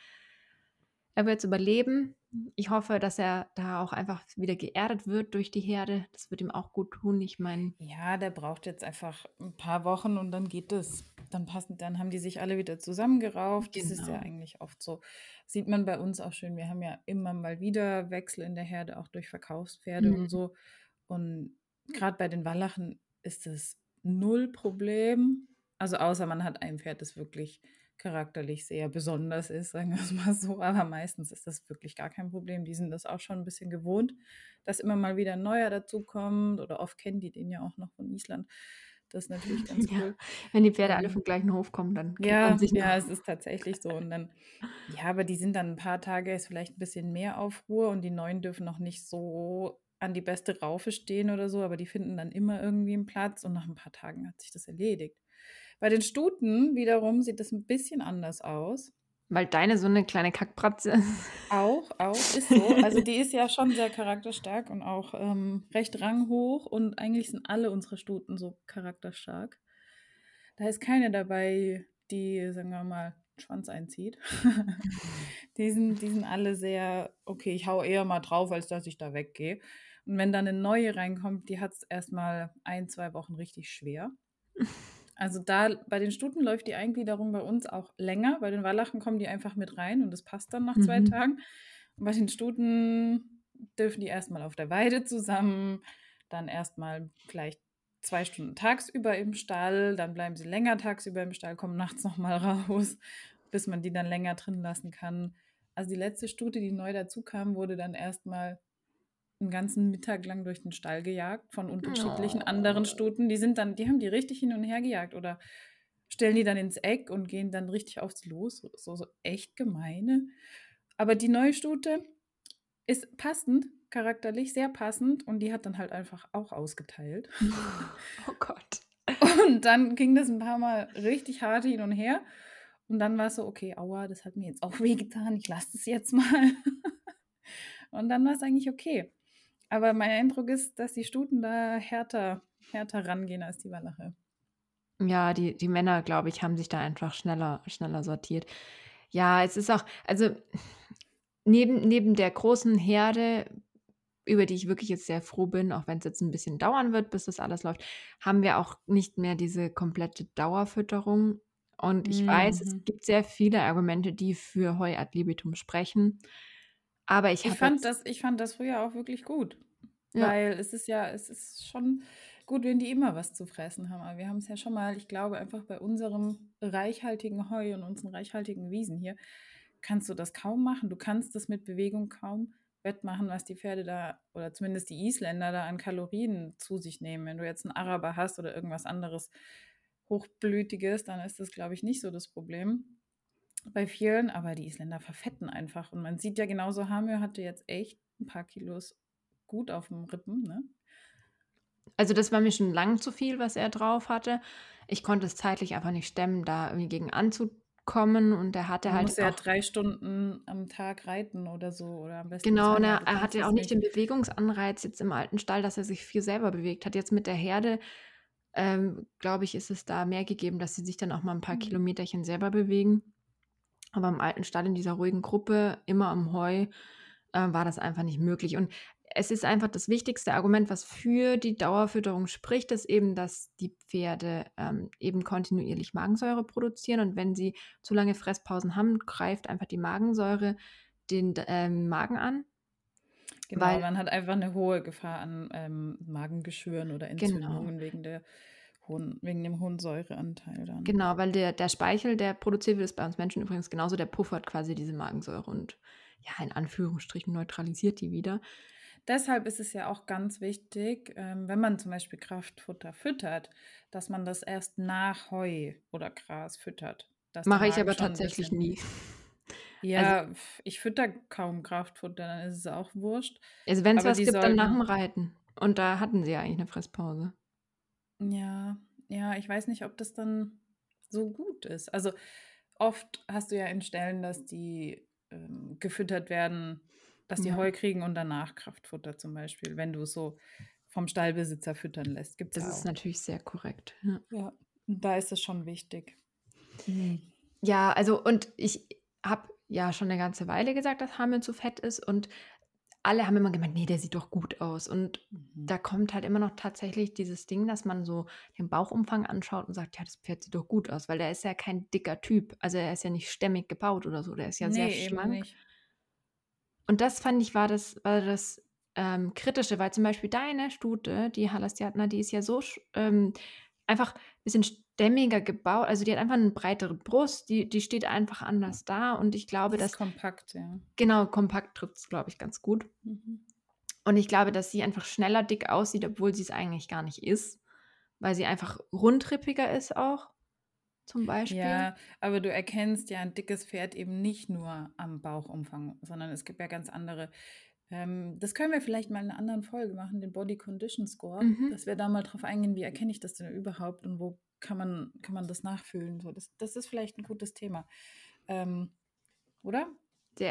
Speaker 1: er wird es überleben. Ich hoffe, dass er da auch einfach wieder geerdet wird durch die Herde. Das wird ihm auch gut tun. Ich meine,
Speaker 2: Ja, der braucht jetzt einfach ein paar Wochen und dann geht es. Dann passen, dann haben die sich alle wieder zusammengerauft. Das ist ja
Speaker 1: Genau.
Speaker 2: eigentlich oft so. Sieht man bei uns auch schön. Wir haben ja immer mal wieder Wechsel in der Herde, auch durch Verkaufspferde
Speaker 1: Mhm.
Speaker 2: und so. Und gerade bei den Wallachen ist es null Problem. Also außer man hat ein Pferd, das wirklich charakterlich sehr besonders ist, sagen wir es mal so. Aber meistens ist das wirklich gar kein Problem. Die sind das auch schon ein bisschen gewohnt, dass immer mal wieder ein neuer dazukommt. Oder oft kennen die den ja auch noch von Island. Das ist natürlich ganz
Speaker 1: Ja,
Speaker 2: cool.
Speaker 1: wenn die Pferde alle
Speaker 2: Ähm,
Speaker 1: vom gleichen Hof kommen, dann
Speaker 2: Ja,
Speaker 1: sich
Speaker 2: ja, es ist tatsächlich so. Und dann, ja, aber die sind dann ein paar Tage, ist vielleicht ein bisschen mehr Aufruhr und die Neuen dürfen noch nicht so an die beste Raufe stehen oder so, aber die finden dann immer irgendwie einen Platz und nach ein paar Tagen hat sich das erledigt. Bei den Stuten wiederum sieht das ein bisschen anders aus.
Speaker 1: Weil deine so eine kleine Kackbratze ist.
Speaker 2: Auch, auch, ist so. Also die ist ja schon sehr charakterstark und auch ähm, recht ranghoch und eigentlich sind alle unsere Stuten so charakterstark. Da ist keine dabei, die, sagen wir mal, Schwanz einzieht. die, sind, die sind alle sehr, okay, ich hau eher mal drauf, als dass ich da weggehe. Und wenn dann eine neue reinkommt, die hat es erstmal ein, zwei Wochen richtig schwer. Also da bei den Stuten läuft die Eingliederung bei uns auch länger. Bei den Wallachen kommen die einfach mit rein und das passt dann nach zwei
Speaker 1: Mhm.
Speaker 2: Tagen. Und bei den Stuten dürfen die erstmal auf der Weide zusammen, dann erstmal vielleicht zwei Stunden tagsüber im Stall, dann bleiben sie länger tagsüber im Stall, kommen nachts nochmal raus, bis man die dann länger drin lassen kann. Also die letzte Stute, die neu dazu kam, wurde dann erstmal einen ganzen Mittag lang durch den Stall gejagt von unterschiedlichen oh. anderen Stuten. Die sind dann, die haben die richtig hin und her gejagt oder stellen die dann ins Eck und gehen dann richtig auf sie los. So, so echt gemeine. Aber die neue Stute ist passend, charakterlich sehr passend und die hat dann halt einfach auch ausgeteilt.
Speaker 1: Oh Gott.
Speaker 2: Und dann ging das ein paar Mal richtig hart hin und her. Und dann war es so, okay, aua, das hat mir jetzt auch wehgetan, ich lasse das jetzt mal. und dann war es eigentlich okay. Aber mein Eindruck ist, dass die Stuten da härter, härter rangehen als die Wallache.
Speaker 1: Ja, die, die Männer, glaube ich, haben sich da einfach schneller, schneller sortiert. Ja, es ist auch, also neben, neben der großen Herde, über die ich wirklich jetzt sehr froh bin, auch wenn es jetzt ein bisschen dauern wird, bis das alles läuft, haben wir auch nicht mehr diese komplette Dauerfütterung. Und ich mhm. weiß, es mhm. gibt sehr viele Argumente, die für Heu ad libitum sprechen. Aber ich,
Speaker 2: ich fand das, ich fand das früher auch wirklich gut. Ja. Weil es ist ja, es ist schon gut, wenn die immer was zu fressen haben. Aber wir haben es ja schon mal, ich glaube, einfach bei unserem reichhaltigen Heu und unseren reichhaltigen Wiesen hier, kannst du das kaum machen. Du kannst das mit Bewegung kaum wettmachen, was die Pferde da oder zumindest die Isländer da an Kalorien zu sich nehmen. Wenn du jetzt einen Araber hast oder irgendwas anderes Hochblütiges, dann ist das, glaube ich, nicht so das Problem bei vielen. Aber die Isländer verfetten einfach. Und man sieht ja genauso, Hamir hatte jetzt echt ein paar Kilos gut auf dem Rippen. Ne?
Speaker 1: Also das war mir schon lang zu viel, was er drauf hatte. Ich konnte es zeitlich einfach nicht stemmen, da irgendwie gegen anzukommen und er hatte halt
Speaker 2: muss ja drei Stunden am Tag reiten oder so oder am
Speaker 1: besten Genau, ne, er hatte auch nicht den Bewegungsanreiz jetzt im alten Stall, dass er sich viel selber bewegt hat. Jetzt mit der Herde, ähm, glaube ich, ist es da mehr gegeben, dass sie sich dann auch mal ein paar Mhm. Kilometerchen selber bewegen. Aber im alten Stall in dieser ruhigen Gruppe, immer am Heu, äh, war das einfach nicht möglich. Und es ist einfach das wichtigste Argument, was für die Dauerfütterung spricht, ist eben, dass die Pferde ähm, eben kontinuierlich Magensäure produzieren und wenn sie zu lange Fresspausen haben, greift einfach die Magensäure den ähm, Magen an.
Speaker 2: Genau, weil, man hat einfach eine hohe Gefahr an ähm, Magengeschwüren oder genau. Entzündungen genau. wegen, der hohen, wegen dem hohen Säureanteil dann.
Speaker 1: Genau, weil der, der Speichel, der produziert wird, ist bei uns Menschen übrigens genauso, der puffert quasi diese Magensäure und ja, in Anführungsstrichen neutralisiert die wieder.
Speaker 2: Deshalb ist es ja auch ganz wichtig, ähm, wenn man zum Beispiel Kraftfutter füttert, dass man das erst nach Heu oder Gras füttert.
Speaker 1: Mache ich aber tatsächlich nie.
Speaker 2: Ja, also, ich fütter kaum Kraftfutter, dann ist es auch wurscht.
Speaker 1: Also wenn es was gibt, dann nach dem Reiten. Und da hatten sie ja eigentlich eine Fresspause.
Speaker 2: Ja, ja, ich weiß nicht, ob das dann so gut ist. Also oft hast du ja in Stellen, dass die ähm, gefüttert werden dass die ja. Heu kriegen und danach Kraftfutter zum Beispiel, wenn du es so vom Stallbesitzer füttern lässt. Gibt's
Speaker 1: das
Speaker 2: ja
Speaker 1: ist natürlich sehr korrekt. Ja,
Speaker 2: ja. da ist es schon wichtig.
Speaker 1: Mhm. Ja, also und ich habe ja schon eine ganze Weile gesagt, dass Hamel zu fett ist und alle haben immer gemeint, nee, der sieht doch gut aus. Und mhm. da kommt halt immer noch tatsächlich dieses Ding, dass man so den Bauchumfang anschaut und sagt, ja, das Pferd sieht doch gut aus, weil der ist ja kein dicker Typ. Also er ist ja nicht stämmig gebaut oder so, der ist ja nee, sehr schlank. Und das fand ich war das, war das ähm, Kritische, weil zum Beispiel deine Stute, die Halastiatna, die ist ja so ähm, einfach ein bisschen stämmiger gebaut. Also die hat einfach eine breitere Brust, die, die steht einfach anders da. Und ich glaube, das
Speaker 2: dass. kompakt, ja.
Speaker 1: Genau, kompakt trifft es, glaube ich, ganz gut. Mhm. Und ich glaube, dass sie einfach schneller dick aussieht, obwohl sie es eigentlich gar nicht ist. Weil sie einfach rundrippiger ist auch zum Beispiel.
Speaker 2: Ja, aber du erkennst ja ein dickes Pferd eben nicht nur am Bauchumfang, sondern es gibt ja ganz andere. Ähm, das können wir vielleicht mal in einer anderen Folge machen, den Body Condition Score, mhm. dass wir da mal drauf eingehen, wie erkenne ich das denn überhaupt und wo kann man, kann man das nachfühlen. So, das, das ist vielleicht ein gutes Thema. Ähm, oder?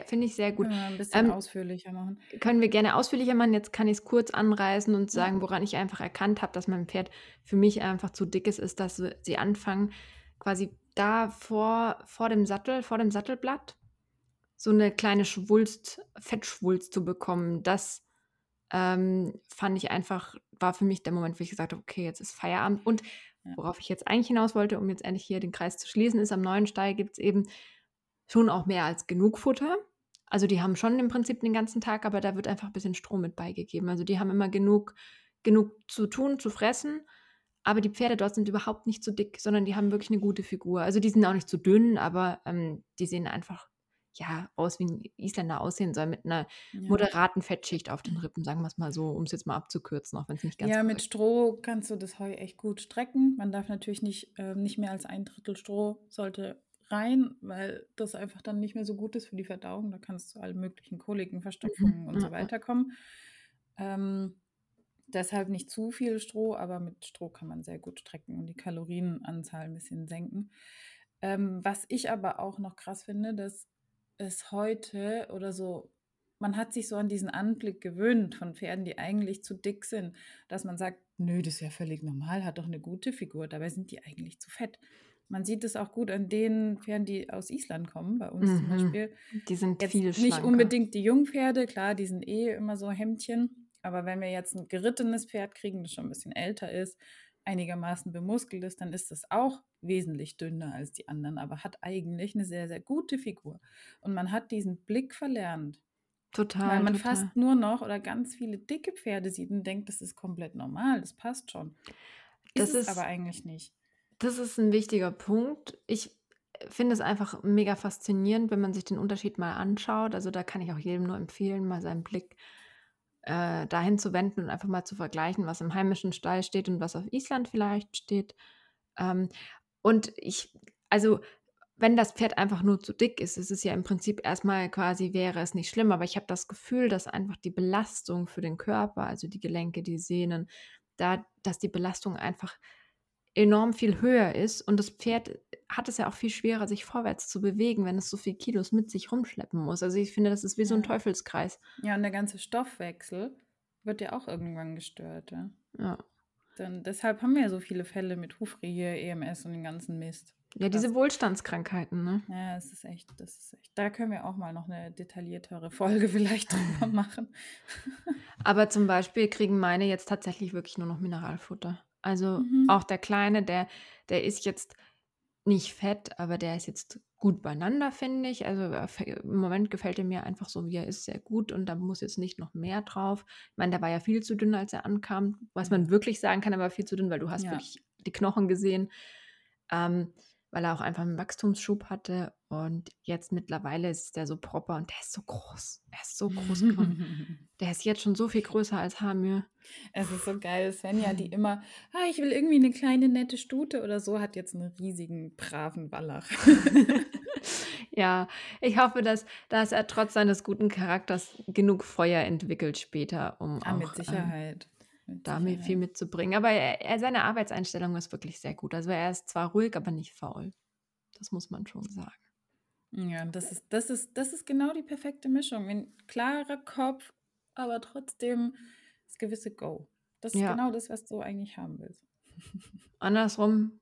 Speaker 1: Finde ich sehr gut.
Speaker 2: Können wir ein bisschen ähm, ausführlicher machen.
Speaker 1: Können wir gerne ausführlicher machen. Jetzt kann ich es kurz anreißen und sagen, woran ich einfach erkannt habe, dass mein Pferd für mich einfach zu dick ist, ist, dass sie anfangen, quasi da vor, vor dem Sattel, vor dem Sattelblatt, so eine kleine Schwulst, Fettschwulst zu bekommen. Das ähm, fand ich einfach, war für mich der Moment, wo ich gesagt habe, okay, jetzt ist Feierabend. Und worauf ich jetzt eigentlich hinaus wollte, um jetzt endlich hier den Kreis zu schließen, ist, am neuen Stall gibt es eben schon auch mehr als genug Futter. Also die haben schon im Prinzip den ganzen Tag, aber da wird einfach ein bisschen Strom mit beigegeben. Also die haben immer genug, genug zu tun, zu fressen aber die Pferde dort sind überhaupt nicht zu dick, sondern die haben wirklich eine gute Figur. Also die sind auch nicht zu dünn, aber ähm, die sehen einfach ja aus, wie ein Isländer aussehen soll, mit einer
Speaker 2: Ja.
Speaker 1: moderaten Fettschicht auf den Rippen, sagen wir es mal so, um es jetzt mal abzukürzen, auch wenn es nicht ganz
Speaker 2: Ja, mit
Speaker 1: korrekt
Speaker 2: Stroh kannst du das Heu echt gut strecken. Man darf natürlich nicht, ähm, nicht mehr als ein Drittel Stroh sollte rein, weil das einfach dann nicht mehr so gut ist für die Verdauung. Da kannst du alle möglichen Koliken, Verstopfungen und
Speaker 1: Mhm,
Speaker 2: so
Speaker 1: ja, ja.
Speaker 2: weiter kommen. Ähm, deshalb nicht zu viel Stroh, aber mit Stroh kann man sehr gut strecken und die Kalorienanzahl ein bisschen senken. Ähm, was ich aber auch noch krass finde, dass es heute oder so, man hat sich so an diesen Anblick gewöhnt von Pferden, die eigentlich zu dick sind, dass man sagt, nö, das ist ja völlig normal, hat doch eine gute Figur, dabei sind die eigentlich zu fett. Man sieht es auch gut an den Pferden, die aus Island kommen, bei uns zum
Speaker 1: Mhm.
Speaker 2: Beispiel.
Speaker 1: Die sind
Speaker 2: Jetzt
Speaker 1: viel
Speaker 2: nicht
Speaker 1: schlanker.
Speaker 2: unbedingt die Jungpferde, klar, die sind eh immer so Hemdchen, aber wenn wir jetzt ein gerittenes Pferd kriegen, das schon ein bisschen älter ist, einigermaßen bemuskelt ist, dann ist das auch wesentlich dünner als die anderen, aber hat eigentlich eine sehr, sehr gute Figur. Und man hat diesen Blick verlernt, weil
Speaker 1: Total,
Speaker 2: man
Speaker 1: total.
Speaker 2: fast nur noch oder ganz viele dicke Pferde sieht und denkt, das ist komplett normal, das passt schon.
Speaker 1: Das
Speaker 2: Ist
Speaker 1: ist
Speaker 2: aber eigentlich nicht.
Speaker 1: Das ist ein wichtiger Punkt. Ich finde es einfach mega faszinierend, wenn man sich den Unterschied mal anschaut. Also, da kann ich auch jedem nur empfehlen, mal seinen Blick, äh, dahin zu wenden und einfach mal zu vergleichen, was im heimischen Stall steht und was auf Island vielleicht steht. Ähm, und ich also, wenn das Pferd einfach nur zu dick ist, ist es ja im Prinzip erstmal quasi wäre es nicht schlimm, aber ich habe das Gefühl, dass einfach die Belastung für den Körper, also die Gelenke, die Sehnen, da dass die Belastung einfach enorm viel höher ist und das Pferd hat es ja auch viel schwerer, sich vorwärts zu bewegen, wenn es so viel Kilos mit sich rumschleppen muss. Also, ich finde, das ist wie so ein
Speaker 2: Ja.
Speaker 1: Teufelskreis.
Speaker 2: Ja, und der ganze Stoffwechsel wird ja auch irgendwann gestört, ja.
Speaker 1: Ja.
Speaker 2: Dann, deshalb haben wir ja so viele Fälle mit Hufrehe, EMS und den ganzen Mist.
Speaker 1: Ja, diese Wohlstandskrankheiten, ne?
Speaker 2: Ja, es ist echt, das ist echt. Da können wir auch mal noch eine detailliertere Folge vielleicht drüber machen.
Speaker 1: Aber zum Beispiel kriegen meine jetzt tatsächlich wirklich nur noch Mineralfutter. Also,
Speaker 2: Mhm.
Speaker 1: auch der Kleine, der der ist jetzt nicht fett, aber der ist jetzt gut beieinander, finde ich. Also, im Moment gefällt er mir einfach so, wie er ist, sehr gut und da muss jetzt nicht noch mehr drauf. Ich meine, der war ja viel zu dünn, als er ankam. Was man wirklich sagen kann, er war viel zu dünn, weil du hast
Speaker 2: Ja.
Speaker 1: wirklich die Knochen gesehen, ähm, weil er auch einfach einen Wachstumsschub hatte und jetzt mittlerweile ist der so proper und der ist so groß. Er ist so groß geworden. Der ist jetzt schon so viel größer als Hamir.
Speaker 2: Es ist so geil, Svenja, die immer, ah, ich will irgendwie eine kleine nette Stute oder so, hat jetzt einen riesigen, braven Wallach.
Speaker 1: Ja, ich hoffe, dass dass er trotz seines guten Charakters genug Feuer entwickelt später, um
Speaker 2: Ah, mit
Speaker 1: auch, ähm,
Speaker 2: Sicherheit. Mit
Speaker 1: da viel mitzubringen. Aber er er seine Arbeitseinstellung ist wirklich sehr gut. Also, er ist zwar ruhig, aber nicht faul. Das muss man schon sagen.
Speaker 2: Ja, das ist, das ist, das ist genau die perfekte Mischung. Ein klarer Kopf, aber trotzdem das gewisse Go. Das ist
Speaker 1: Ja.
Speaker 2: genau das, was du eigentlich haben willst.
Speaker 1: Andersrum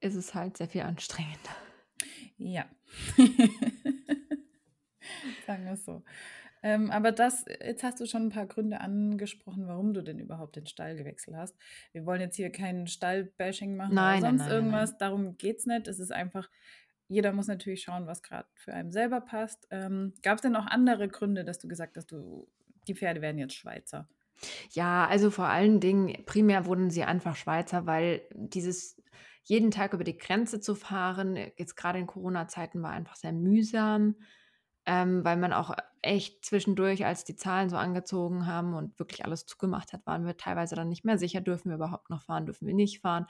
Speaker 1: ist es halt sehr viel anstrengender.
Speaker 2: Ja. Sagen wir es so. Ähm, aber das, jetzt hast du schon ein paar Gründe angesprochen, warum du denn überhaupt den Stall gewechselt hast. Wir wollen jetzt hier kein Stallbashing machen
Speaker 1: Nein,
Speaker 2: oder sonst
Speaker 1: nein, nein,
Speaker 2: irgendwas. Darum geht es nicht. Es ist einfach, jeder muss natürlich schauen, was gerade für einen selber passt. Ähm, Gab es denn noch andere Gründe, dass du gesagt hast, du, die Pferde werden jetzt Schweizer?
Speaker 1: Ja, also vor allen Dingen, primär wurden sie einfach Schweizer, weil dieses jeden Tag über die Grenze zu fahren, jetzt gerade in Corona-Zeiten, war einfach sehr mühsam, ähm, weil man auch echt zwischendurch, als die Zahlen so angezogen haben und wirklich alles zugemacht hat, waren wir teilweise dann nicht mehr sicher, dürfen wir überhaupt noch fahren, dürfen wir nicht fahren.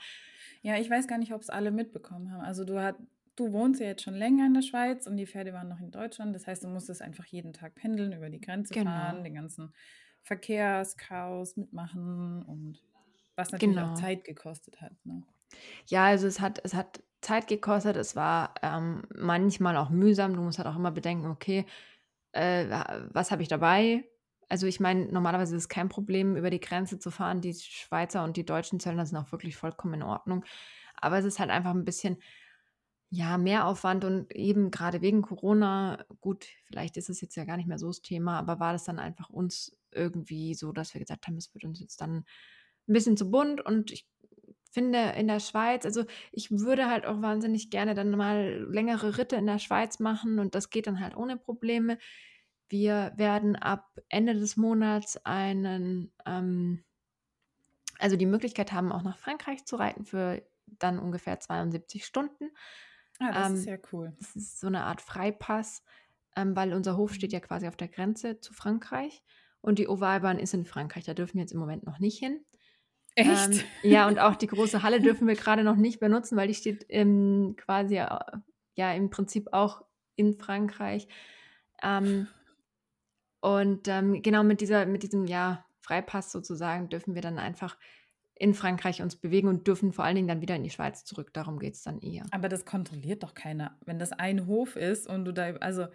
Speaker 2: Ja, ich weiß gar nicht, ob es alle mitbekommen haben. Also du, hat, du wohnst ja jetzt schon länger in der Schweiz und die Pferde waren noch in Deutschland. Das heißt, du musstest einfach jeden Tag pendeln, über die Grenze
Speaker 1: Genau.
Speaker 2: fahren, den ganzen Verkehrschaos mitmachen und was natürlich auch
Speaker 1: Genau.
Speaker 2: Zeit gekostet hat. Ne?
Speaker 1: Ja, also es hat, es hat Zeit gekostet, es war ähm, manchmal auch mühsam. Du musst halt auch immer bedenken, okay, äh, wa- was habe ich dabei? Also ich meine, normalerweise ist es kein Problem, über die Grenze zu fahren. Die Schweizer und die deutschen Zöllner sind auch wirklich vollkommen in Ordnung. Aber es ist halt einfach ein bisschen, ja, mehr Aufwand und eben gerade wegen Corona, gut, vielleicht ist es jetzt ja gar nicht mehr so das Thema, aber war das dann einfach uns irgendwie so, dass wir gesagt haben, es wird uns jetzt dann ein bisschen zu bunt und ich finde in der Schweiz, also ich würde halt auch wahnsinnig gerne dann mal längere Ritte in der Schweiz machen und das geht dann halt ohne Probleme. Wir werden ab Ende des Monats einen, ähm, also die Möglichkeit haben, auch nach Frankreich zu reiten für dann ungefähr 72 Stunden.
Speaker 2: Ah, das
Speaker 1: Ähm,
Speaker 2: ist ja cool.
Speaker 1: das ist so eine Art Freipass, ähm, weil unser Hof steht
Speaker 2: Mhm.
Speaker 1: ja quasi auf der Grenze zu Frankreich und die Ovalbahn ist in Frankreich. Da dürfen wir jetzt im Moment noch nicht hin.
Speaker 2: Echt?
Speaker 1: Ähm, ja, und auch die große Halle dürfen wir gerade noch nicht benutzen, weil die steht ähm, quasi äh, ja im Prinzip auch in Frankreich. Ähm, und ähm, genau mit dieser, mit diesem ja, Freipass sozusagen dürfen wir dann einfach in Frankreich uns bewegen und dürfen vor allen Dingen dann wieder in die Schweiz zurück. Darum geht es dann eher.
Speaker 2: Aber das kontrolliert doch keiner, wenn das ein Hof ist und du da, also,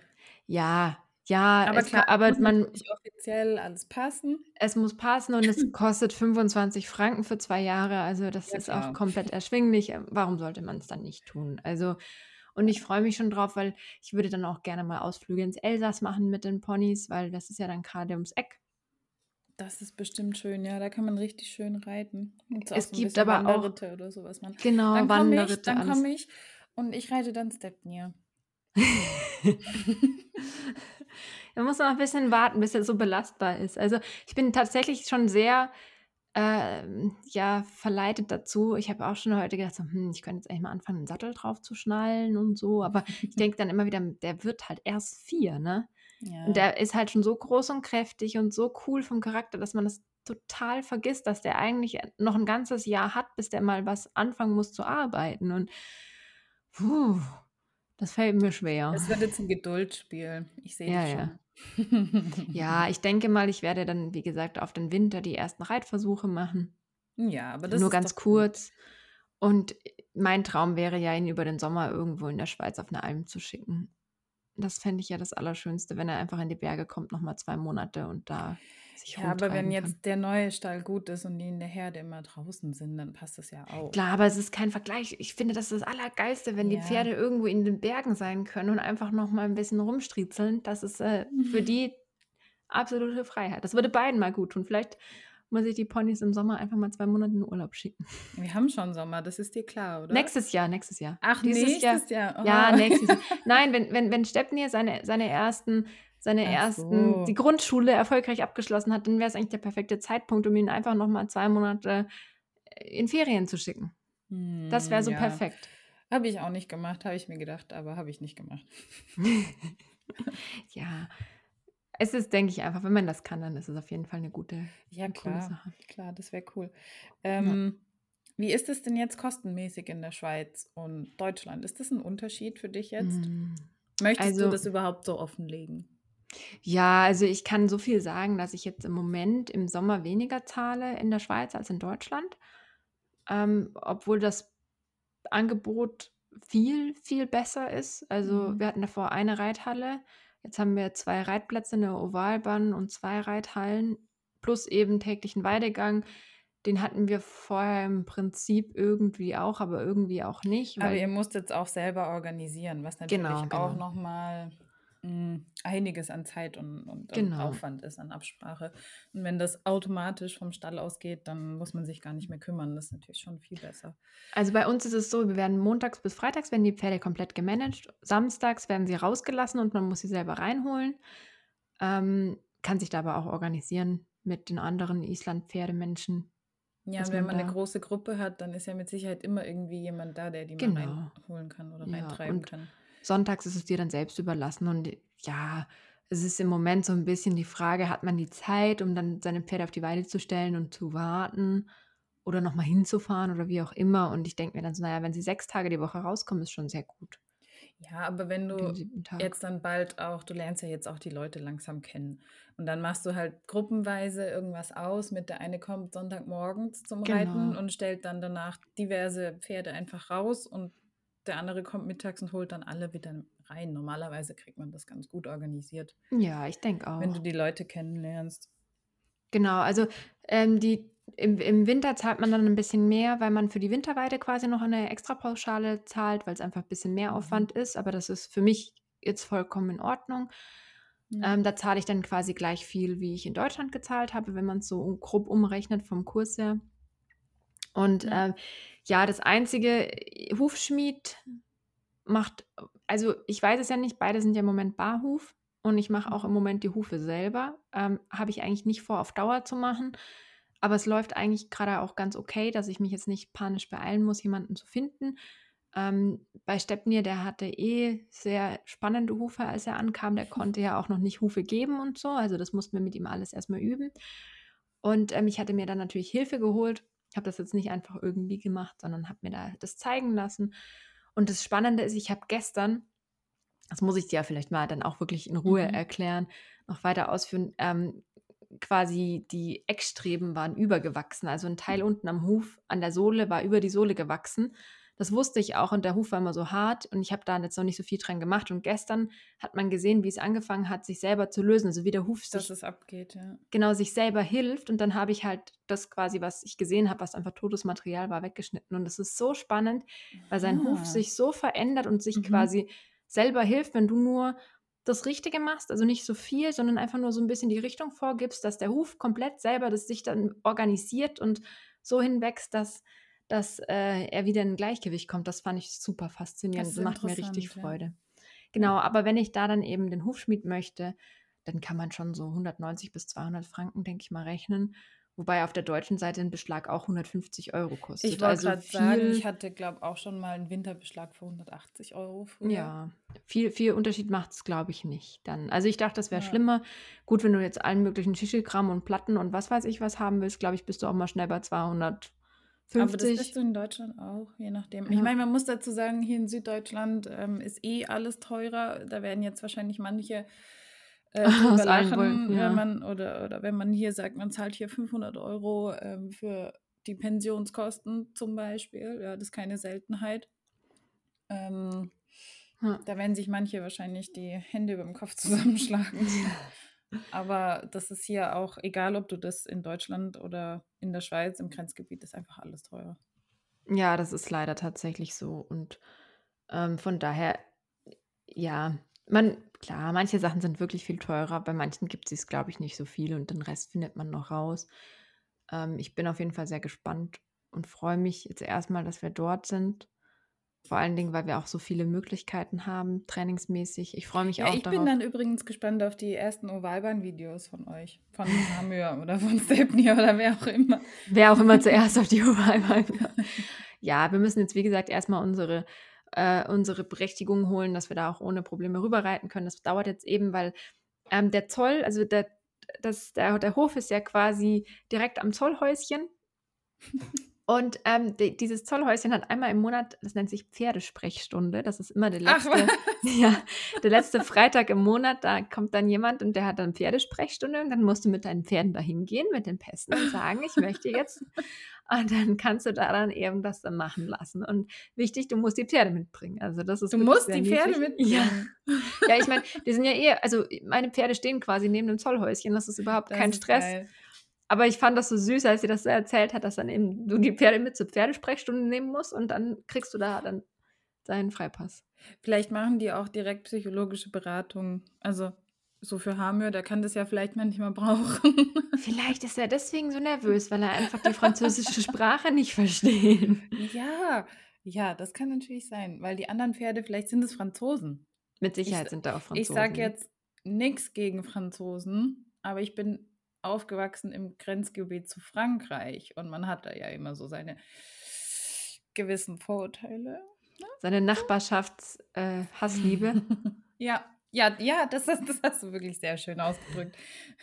Speaker 1: Ja, ja,
Speaker 2: aber
Speaker 1: es
Speaker 2: klar,
Speaker 1: kann, aber
Speaker 2: muss
Speaker 1: man,
Speaker 2: natürlich offiziell alles passen.
Speaker 1: es muss passen und es kostet 25 Franken für zwei Jahre. Also das
Speaker 2: Ja,
Speaker 1: ist auch
Speaker 2: klar.
Speaker 1: komplett erschwinglich. Ähm, Warum sollte man es dann nicht tun? Also, und ich freue mich schon drauf, weil ich würde dann auch gerne mal Ausflüge ins Elsass machen mit den Ponys, weil das ist ja dann gerade ums Eck.
Speaker 2: Das ist bestimmt schön, ja, da kann man richtig schön reiten. So auch
Speaker 1: Es gibt aber auch,
Speaker 2: Wanderritte oder sowas man.
Speaker 1: genau,
Speaker 2: Dann komme ich,
Speaker 1: Wanderritte,
Speaker 2: dann komme ich und ich reite dann Stepnir.
Speaker 1: Da muss man noch ein bisschen warten, bis er so belastbar ist. Also ich bin tatsächlich schon sehr ähm, ja, verleitet dazu. Ich habe auch schon heute gedacht, so, hm, ich könnte jetzt eigentlich mal anfangen, einen Sattel drauf zu schnallen und so. Aber ich denke dann immer wieder, der wird halt erst vier, ne? Und
Speaker 2: Ja,
Speaker 1: der ist halt schon so groß und kräftig und so cool vom Charakter, dass man das total vergisst, dass der eigentlich noch ein ganzes Jahr hat, bis der mal was anfangen muss zu arbeiten. Und puh, das fällt mir schwer.
Speaker 2: es wird jetzt ein Geduldsspiel. Ich sehe
Speaker 1: Ja, ja.
Speaker 2: schon.
Speaker 1: Ja, ich denke mal, ich werde dann, wie gesagt, auf den Winter die ersten Reitversuche machen.
Speaker 2: Ja, aber das
Speaker 1: Nur
Speaker 2: ist
Speaker 1: ganz
Speaker 2: gut.
Speaker 1: kurz. Und mein Traum wäre ja, ihn über den Sommer irgendwo in der Schweiz auf eine Alm zu schicken. Das fände ich ja das Allerschönste, wenn er einfach in die Berge kommt, nochmal zwei Monate und da sich
Speaker 2: Ja, aber wenn jetzt
Speaker 1: kann.
Speaker 2: der neue Stall gut ist und die in der Herde immer draußen sind, dann passt das ja auch.
Speaker 1: Klar, aber es ist kein Vergleich. Ich finde, das ist das Allergeilste, wenn die
Speaker 2: Ja.
Speaker 1: Pferde irgendwo in den Bergen sein können und einfach noch mal ein bisschen rumstriezeln. Das ist äh, für die absolute Freiheit. Das würde beiden mal gut tun. Vielleicht muss ich die Ponys im Sommer einfach mal zwei Monate in Urlaub schicken.
Speaker 2: Wir haben schon Sommer, das ist dir klar, oder?
Speaker 1: Nächstes Jahr, nächstes Jahr.
Speaker 2: Ach,
Speaker 1: Dieses Jahr.
Speaker 2: nächstes Jahr.
Speaker 1: Ja,
Speaker 2: Oh.
Speaker 1: nächstes Jahr. Nein, wenn, wenn, wenn Stepnir seine, seine ersten, seine
Speaker 2: Ach
Speaker 1: ersten,
Speaker 2: so.
Speaker 1: die Grundschule erfolgreich abgeschlossen hat, dann wäre es eigentlich der perfekte Zeitpunkt, um ihn einfach noch mal zwei Monate in Ferien zu schicken. Das wäre
Speaker 2: Hm,
Speaker 1: so
Speaker 2: ja.
Speaker 1: perfekt.
Speaker 2: Habe ich auch nicht gemacht, habe ich mir gedacht, aber habe ich nicht gemacht.
Speaker 1: ja, es ist, denke ich, einfach, wenn man das kann, dann ist es auf jeden Fall eine gute,
Speaker 2: Ja, klar,
Speaker 1: Sache.
Speaker 2: klar, das wäre cool.
Speaker 1: Ja.
Speaker 2: Ähm, wie ist es denn jetzt kostenmäßig in der Schweiz und Deutschland? Ist das ein Unterschied für dich jetzt?
Speaker 1: Mm,
Speaker 2: Möchtest du
Speaker 1: Also,
Speaker 2: das überhaupt so offenlegen?
Speaker 1: Ja, also ich kann so viel sagen, dass ich jetzt im Moment im Sommer weniger zahle in der Schweiz als in Deutschland, ähm, obwohl das Angebot viel, viel besser ist. Also
Speaker 2: Mhm.
Speaker 1: wir hatten davor eine Reithalle, jetzt haben wir zwei Reitplätze, eine Ovalbahn und zwei Reithallen plus eben täglichen Weidegang. Den hatten wir vorher im Prinzip irgendwie auch, aber irgendwie auch nicht,
Speaker 2: Aber ihr
Speaker 1: weil
Speaker 2: musst jetzt auch selber organisieren, was natürlich
Speaker 1: genau,
Speaker 2: auch
Speaker 1: genau,
Speaker 2: nochmal einiges an Zeit und, und, und
Speaker 1: genau.
Speaker 2: Aufwand ist an Absprache. Und wenn das automatisch vom Stall ausgeht, dann muss man sich gar nicht mehr kümmern. Das ist natürlich schon viel besser.
Speaker 1: Also bei uns ist es so, wir werden montags bis freitags werden die Pferde komplett gemanagt. Samstags werden sie rausgelassen und man muss sie selber reinholen. Ähm, kann sich da aber auch organisieren mit den anderen Island-Pferdemenschen,
Speaker 2: Ja, und wenn
Speaker 1: man
Speaker 2: man eine große Gruppe hat, dann ist ja mit Sicherheit immer irgendwie jemand da, der die mal
Speaker 1: Genau.
Speaker 2: reinholen kann oder
Speaker 1: Ja,
Speaker 2: reintreiben
Speaker 1: und
Speaker 2: kann.
Speaker 1: Sonntags ist es dir dann selbst überlassen. Und ja, es ist im Moment so ein bisschen die Frage, hat man die Zeit, um dann seine Pferde auf die Weide zu stellen und zu warten oder nochmal hinzufahren oder wie auch immer. Und ich denke mir dann so, naja, wenn sie sechs Tage die Woche rauskommen, ist schon sehr gut.
Speaker 2: Ja, aber wenn du jetzt dann bald auch, du lernst ja jetzt auch die Leute langsam kennen. Und dann machst du halt gruppenweise irgendwas aus. Mit der eine kommt Sonntagmorgens zum Reiten
Speaker 1: Genau.
Speaker 2: und stellt dann danach diverse Pferde einfach raus und der andere kommt mittags und holt dann alle wieder rein. Normalerweise kriegt man das ganz gut organisiert,
Speaker 1: Ja, ich denke
Speaker 2: wenn du
Speaker 1: auch.
Speaker 2: die Leute kennenlernst.
Speaker 1: Genau, also ähm, die, im, im Winter zahlt man dann ein bisschen mehr, weil man für die Winterweide quasi noch eine Extrapauschale zahlt, weil es einfach ein bisschen mehr
Speaker 2: Mhm.
Speaker 1: Aufwand ist. Aber das ist für mich jetzt vollkommen in Ordnung.
Speaker 2: Ja.
Speaker 1: Ähm, da zahle ich dann quasi gleich viel, wie ich in Deutschland gezahlt habe, wenn man es so grob umrechnet vom Kurs her. Und
Speaker 2: Ja.
Speaker 1: ähm, ja, das einzige, äh, Hufschmied macht, also ich weiß es ja nicht, beide sind ja im Moment Barhuf und ich mache auch im
Speaker 2: Mhm.
Speaker 1: Moment die Hufe selber. Ähm, habe ich eigentlich nicht vor, auf Dauer zu machen. aber es läuft eigentlich gerade auch ganz okay, dass ich mich jetzt nicht panisch beeilen muss, jemanden zu finden. Ähm, bei Stepnir, der hatte eh sehr spannende Hufe, als er ankam. Der konnte ja auch noch nicht Hufe geben und so. Also das mussten wir mit ihm alles erstmal üben. Und ähm, ich hatte mir dann natürlich Hilfe geholt. Ich habe das jetzt nicht einfach irgendwie gemacht, sondern habe mir da das zeigen lassen. Und das Spannende ist, ich habe gestern, das muss ich dir ja vielleicht mal dann auch wirklich in Ruhe mhm. erklären, noch weiter ausführen, ähm, quasi die Eckstreben waren übergewachsen. Also ein Teil unten am Huf an der Sohle war über die Sohle gewachsen. Das wusste ich auch und der Huf war immer so hart und ich habe da jetzt noch nicht so viel dran gemacht. Und gestern hat man gesehen, wie es angefangen hat, sich selber zu lösen. Also wie der Huf
Speaker 2: Dass sich, es abgeht, ja.
Speaker 1: genau sich selber hilft. Und dann habe ich halt das quasi, was ich gesehen habe, was einfach totes Material war, weggeschnitten. Und das ist so spannend, weil sein ah. Huf sich so verändert und sich mhm. quasi selber hilft, wenn du nur das Richtige machst, also nicht so viel, sondern einfach nur so ein bisschen die Richtung vorgibst, dass der Huf komplett selber das sich dann organisiert und so hinwächst, dass dass äh, er wieder in Gleichgewicht kommt. Das fand ich super faszinierend. Das macht mir richtig ja. Freude. Genau, aber wenn ich da dann eben den Hufschmied möchte, dann kann man schon so 190 bis 200 Franken, denke ich mal, rechnen. Wobei auf der deutschen Seite ein Beschlag auch 150 Euro kostet.
Speaker 2: Ich wollte also gerade sagen, ich hatte, glaube ich, auch schon mal einen Winterbeschlag für 180 Euro früher.
Speaker 1: Ja, viel, viel Unterschied macht es, glaube ich, nicht. Dann. Also ich dachte, das wäre ja. schlimmer. Gut, wenn du jetzt allen möglichen Schichelkram und Platten und was weiß ich was haben willst, glaube ich, bist du auch mal schnell bei 200 50. Aber das
Speaker 2: bist du in Deutschland auch, je nachdem. Ja. Ich meine, man muss dazu sagen, hier in Süddeutschland ähm, ist eh alles teurer. Da werden jetzt wahrscheinlich manche äh, lachen, wollen, ja. wenn man oder, oder wenn man hier sagt, man zahlt hier 500 Euro ähm, für die Pensionskosten zum Beispiel. Ja, das ist keine Seltenheit. Ähm, ja. Da werden sich manche wahrscheinlich die Hände über dem Kopf zusammenschlagen. Aber das ist hier auch, egal ob du das in Deutschland oder in der Schweiz, im Grenzgebiet, ist einfach alles teurer.
Speaker 1: Ja, das ist leider tatsächlich so. Und ähm, von daher, ja, man, klar, manche Sachen sind wirklich viel teurer. Bei manchen gibt es, glaube ich, nicht so viel und den Rest findet man noch raus. Ähm, ich bin auf jeden Fall sehr gespannt und freue mich jetzt erstmal, dass wir dort sind. Vor allen Dingen, weil wir auch so viele Möglichkeiten haben, trainingsmäßig. Ich freue mich ja, auch
Speaker 2: ich darauf. Ich bin dann übrigens gespannt auf die ersten Ovalbahn-Videos von euch. Von Hamir oder von Stepney oder wer auch immer.
Speaker 1: Wer auch immer zuerst auf die Ovalbahn. ja, wir müssen jetzt, wie gesagt, erstmal unsere, äh, unsere Berechtigung holen, dass wir da auch ohne Probleme rüberreiten können. Das dauert jetzt eben, weil ähm, der Zoll, also der, das, der, der Hof ist ja quasi direkt am Zollhäuschen. Und ähm, die, dieses Zollhäuschen hat einmal im Monat, das nennt sich Pferdesprechstunde. Das ist immer der letzte, Ach, ja, der letzte Freitag im Monat. Da kommt dann jemand und der hat dann Pferdesprechstunde und dann musst du mit deinen Pferden dahin gehen, mit den Pässen und sagen, ich möchte jetzt. Und dann kannst du da dann eben das dann machen lassen. Und wichtig, du musst die Pferde mitbringen. Also das ist
Speaker 2: du musst die Pferde mitbringen.
Speaker 1: Ja, ja ich meine, die sind ja eher, also meine Pferde stehen quasi neben dem Zollhäuschen. Das ist überhaupt das kein ist Stress. Geil. Aber ich fand das so süß, als sie das so erzählt hat, dass dann eben du die Pferde mit zur Pferdesprechstunde nehmen musst und dann kriegst du da dann deinen Freipass.
Speaker 2: Vielleicht machen die auch direkt psychologische Beratungen. Also so für Hamir, der kann das ja vielleicht manchmal brauchen.
Speaker 1: Vielleicht ist er deswegen so nervös, weil er einfach die französische Sprache nicht versteht.
Speaker 2: Ja, ja, das kann natürlich sein, weil die anderen Pferde, vielleicht sind es Franzosen.
Speaker 1: Mit Sicherheit ich, sind da auch Franzosen.
Speaker 2: Ich sage jetzt nichts gegen Franzosen, aber ich bin aufgewachsen im Grenzgebiet zu Frankreich und man hat da ja immer so seine gewissen Vorurteile.
Speaker 1: Ne? Seine Nachbarschaftshassliebe. Äh,
Speaker 2: ja, ja, ja, das, das hast du wirklich sehr schön ausgedrückt.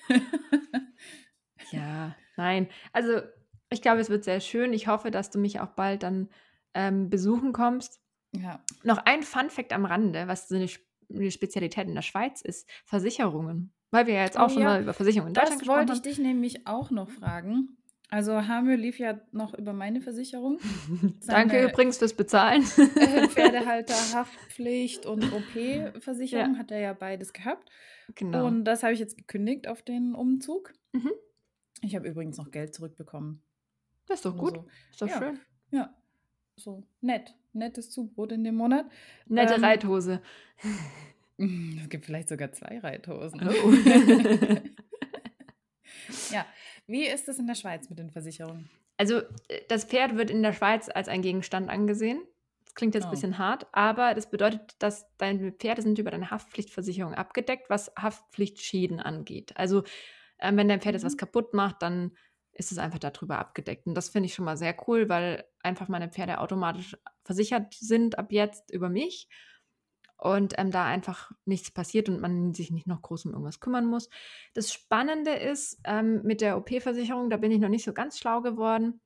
Speaker 1: ja, nein. Also ich glaube, es wird sehr schön. Ich hoffe, dass du mich auch bald dann ähm, besuchen kommst.
Speaker 2: Ja.
Speaker 1: Noch ein Fun Fact am Rande, was so eine, eine Spezialität in der Schweiz ist: Versicherungen. Weil wir ja jetzt auch oh, schon ja. mal über Versicherungen in Deutschland
Speaker 2: Das wollte ich dich nämlich auch noch fragen. Also Hamir lief ja noch über meine Versicherung.
Speaker 1: Danke übrigens fürs Bezahlen.
Speaker 2: Pferdehalter, Haftpflicht und OP-Versicherung ja. hat er ja beides gehabt. Genau. Und das habe ich jetzt gekündigt auf den Umzug. Mhm. Ich habe übrigens noch Geld zurückbekommen.
Speaker 1: Das ist doch gut.
Speaker 2: So.
Speaker 1: Ist doch
Speaker 2: ja.
Speaker 1: schön.
Speaker 2: Ja. So nett. Nettes Zubrot in dem Monat.
Speaker 1: Nette ähm, Reithose.
Speaker 2: Es gibt vielleicht sogar zwei Reithosen. Oh. ja, wie ist es in der Schweiz mit den Versicherungen?
Speaker 1: Also, äh, das Pferd wird in der Schweiz als ein Gegenstand angesehen. Das klingt jetzt oh. ein bisschen hart, aber das bedeutet, dass deine Pferde sind über deine Haftpflichtversicherung abgedeckt, was Haftpflichtschäden angeht. Also, äh, wenn dein Pferd mhm. jetzt was mhm. kaputt macht, dann ist es einfach darüber abgedeckt. Und das finde ich schon mal sehr cool, weil einfach meine Pferde automatisch versichert sind ab jetzt über mich und ähm, da einfach nichts passiert und man sich nicht noch groß um irgendwas kümmern muss. Das Spannende ist ähm, mit der OP-Versicherung, da bin ich noch nicht so ganz schlau geworden,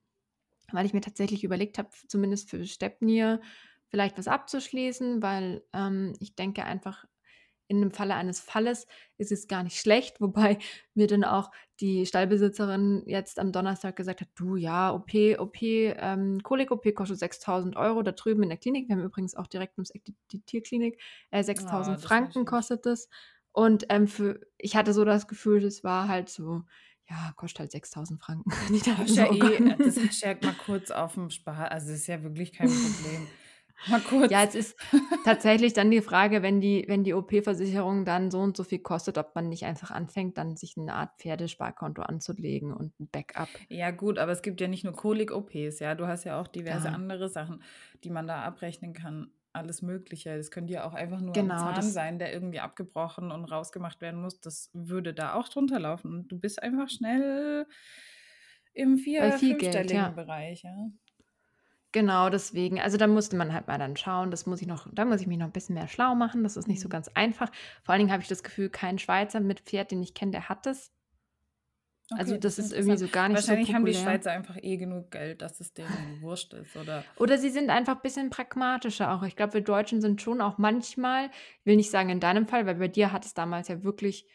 Speaker 1: weil ich mir tatsächlich überlegt habe, zumindest für Stepnir vielleicht was abzuschließen, weil ähm, ich denke einfach, in dem Falle eines Falles ist es gar nicht schlecht, wobei mir dann auch die Stallbesitzerin jetzt am Donnerstag gesagt hat, du ja, OP, OP, ähm, Kolik-OP kostet 6.000 Euro da drüben in der Klinik. Wir haben übrigens auch direkt ums Eck die, die Tierklinik. Äh, 6.000 oh, Franken kostet es. Und ähm, für, ich hatte so das Gefühl, das war halt so, ja, kostet halt 6000 Franken.
Speaker 2: Ich dachte, ja, oh eh, das hast ja mal kurz auf dem Spar. Also, das ist ja wirklich kein Problem.
Speaker 1: Mal kurz. Ja, es ist tatsächlich dann die Frage, wenn die, wenn die OP-Versicherung dann so und so viel kostet, ob man nicht einfach anfängt, dann sich eine Art Pferdesparkonto anzulegen und ein Backup.
Speaker 2: Ja, gut, aber es gibt ja nicht nur Kolik-OPs, ja. Du hast ja auch diverse ja. andere Sachen, die man da abrechnen kann. Alles Mögliche. Es könnte ja auch einfach nur genau, ein Zahn sein, der irgendwie abgebrochen und rausgemacht werden muss. Das würde da auch drunter laufen. Und du bist einfach schnell im vier-, fünfstelligen ja. Bereich, ja.
Speaker 1: Genau, deswegen. Also da musste man halt mal dann schauen. Das muss ich noch, da muss ich mich noch ein bisschen mehr schlau machen. Das ist nicht so mhm. ganz einfach. Vor allen Dingen habe ich das Gefühl, kein Schweizer mit Pferd, den ich kenne, der hat das. Also das ist irgendwie so gar nicht so
Speaker 2: Wahrscheinlich haben die Schweizer einfach eh genug Geld, dass es denen wurscht ist, oder?
Speaker 1: Oder sie sind einfach ein bisschen pragmatischer auch. Ich glaube, wir Deutschen sind schon auch manchmal, ich will nicht sagen in deinem Fall, weil bei dir hat es damals ja wirklich,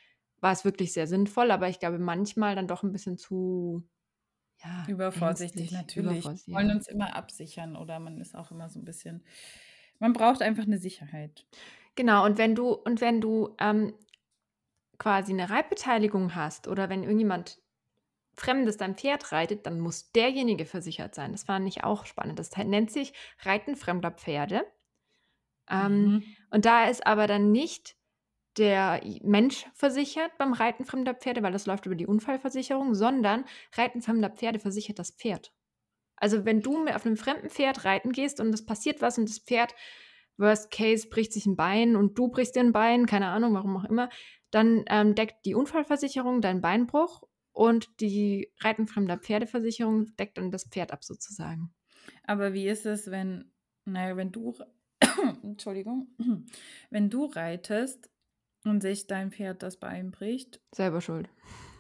Speaker 1: war es wirklich sehr sinnvoll, aber ich glaube manchmal dann doch ein bisschen zu
Speaker 2: ja, Übervorsichtig natürlich. Übervorsichtig, Wir wollen uns immer absichern oder man ist auch immer so ein bisschen man braucht einfach eine Sicherheit.
Speaker 1: Genau, und wenn du und wenn du, ähm, quasi eine Reitbeteiligung hast oder wenn irgendjemand Fremdes dein Pferd reitet, dann muss derjenige versichert sein. Das fand ich auch spannend. Das nennt sich Reiten fremder Pferde. Ähm, mhm. und da ist aber dann nicht der Mensch versichert beim Reiten fremder Pferde, weil das läuft über die Unfallversicherung, sondern Reiten fremder Pferde versichert das Pferd. Also wenn du auf einem fremden Pferd reiten gehst und es passiert was und das Pferd, worst case, bricht sich ein Bein und du brichst dir ein Bein, keine Ahnung, warum auch immer, dann ähm, deckt die Unfallversicherung deinen Beinbruch und die Reiten fremder Pferdeversicherung deckt dann das Pferd ab sozusagen.
Speaker 2: Aber wie ist es, wenn, naja, wenn du, Entschuldigung, wenn du reitest und sich dein Pferd das Bein bricht.
Speaker 1: Selber schuld.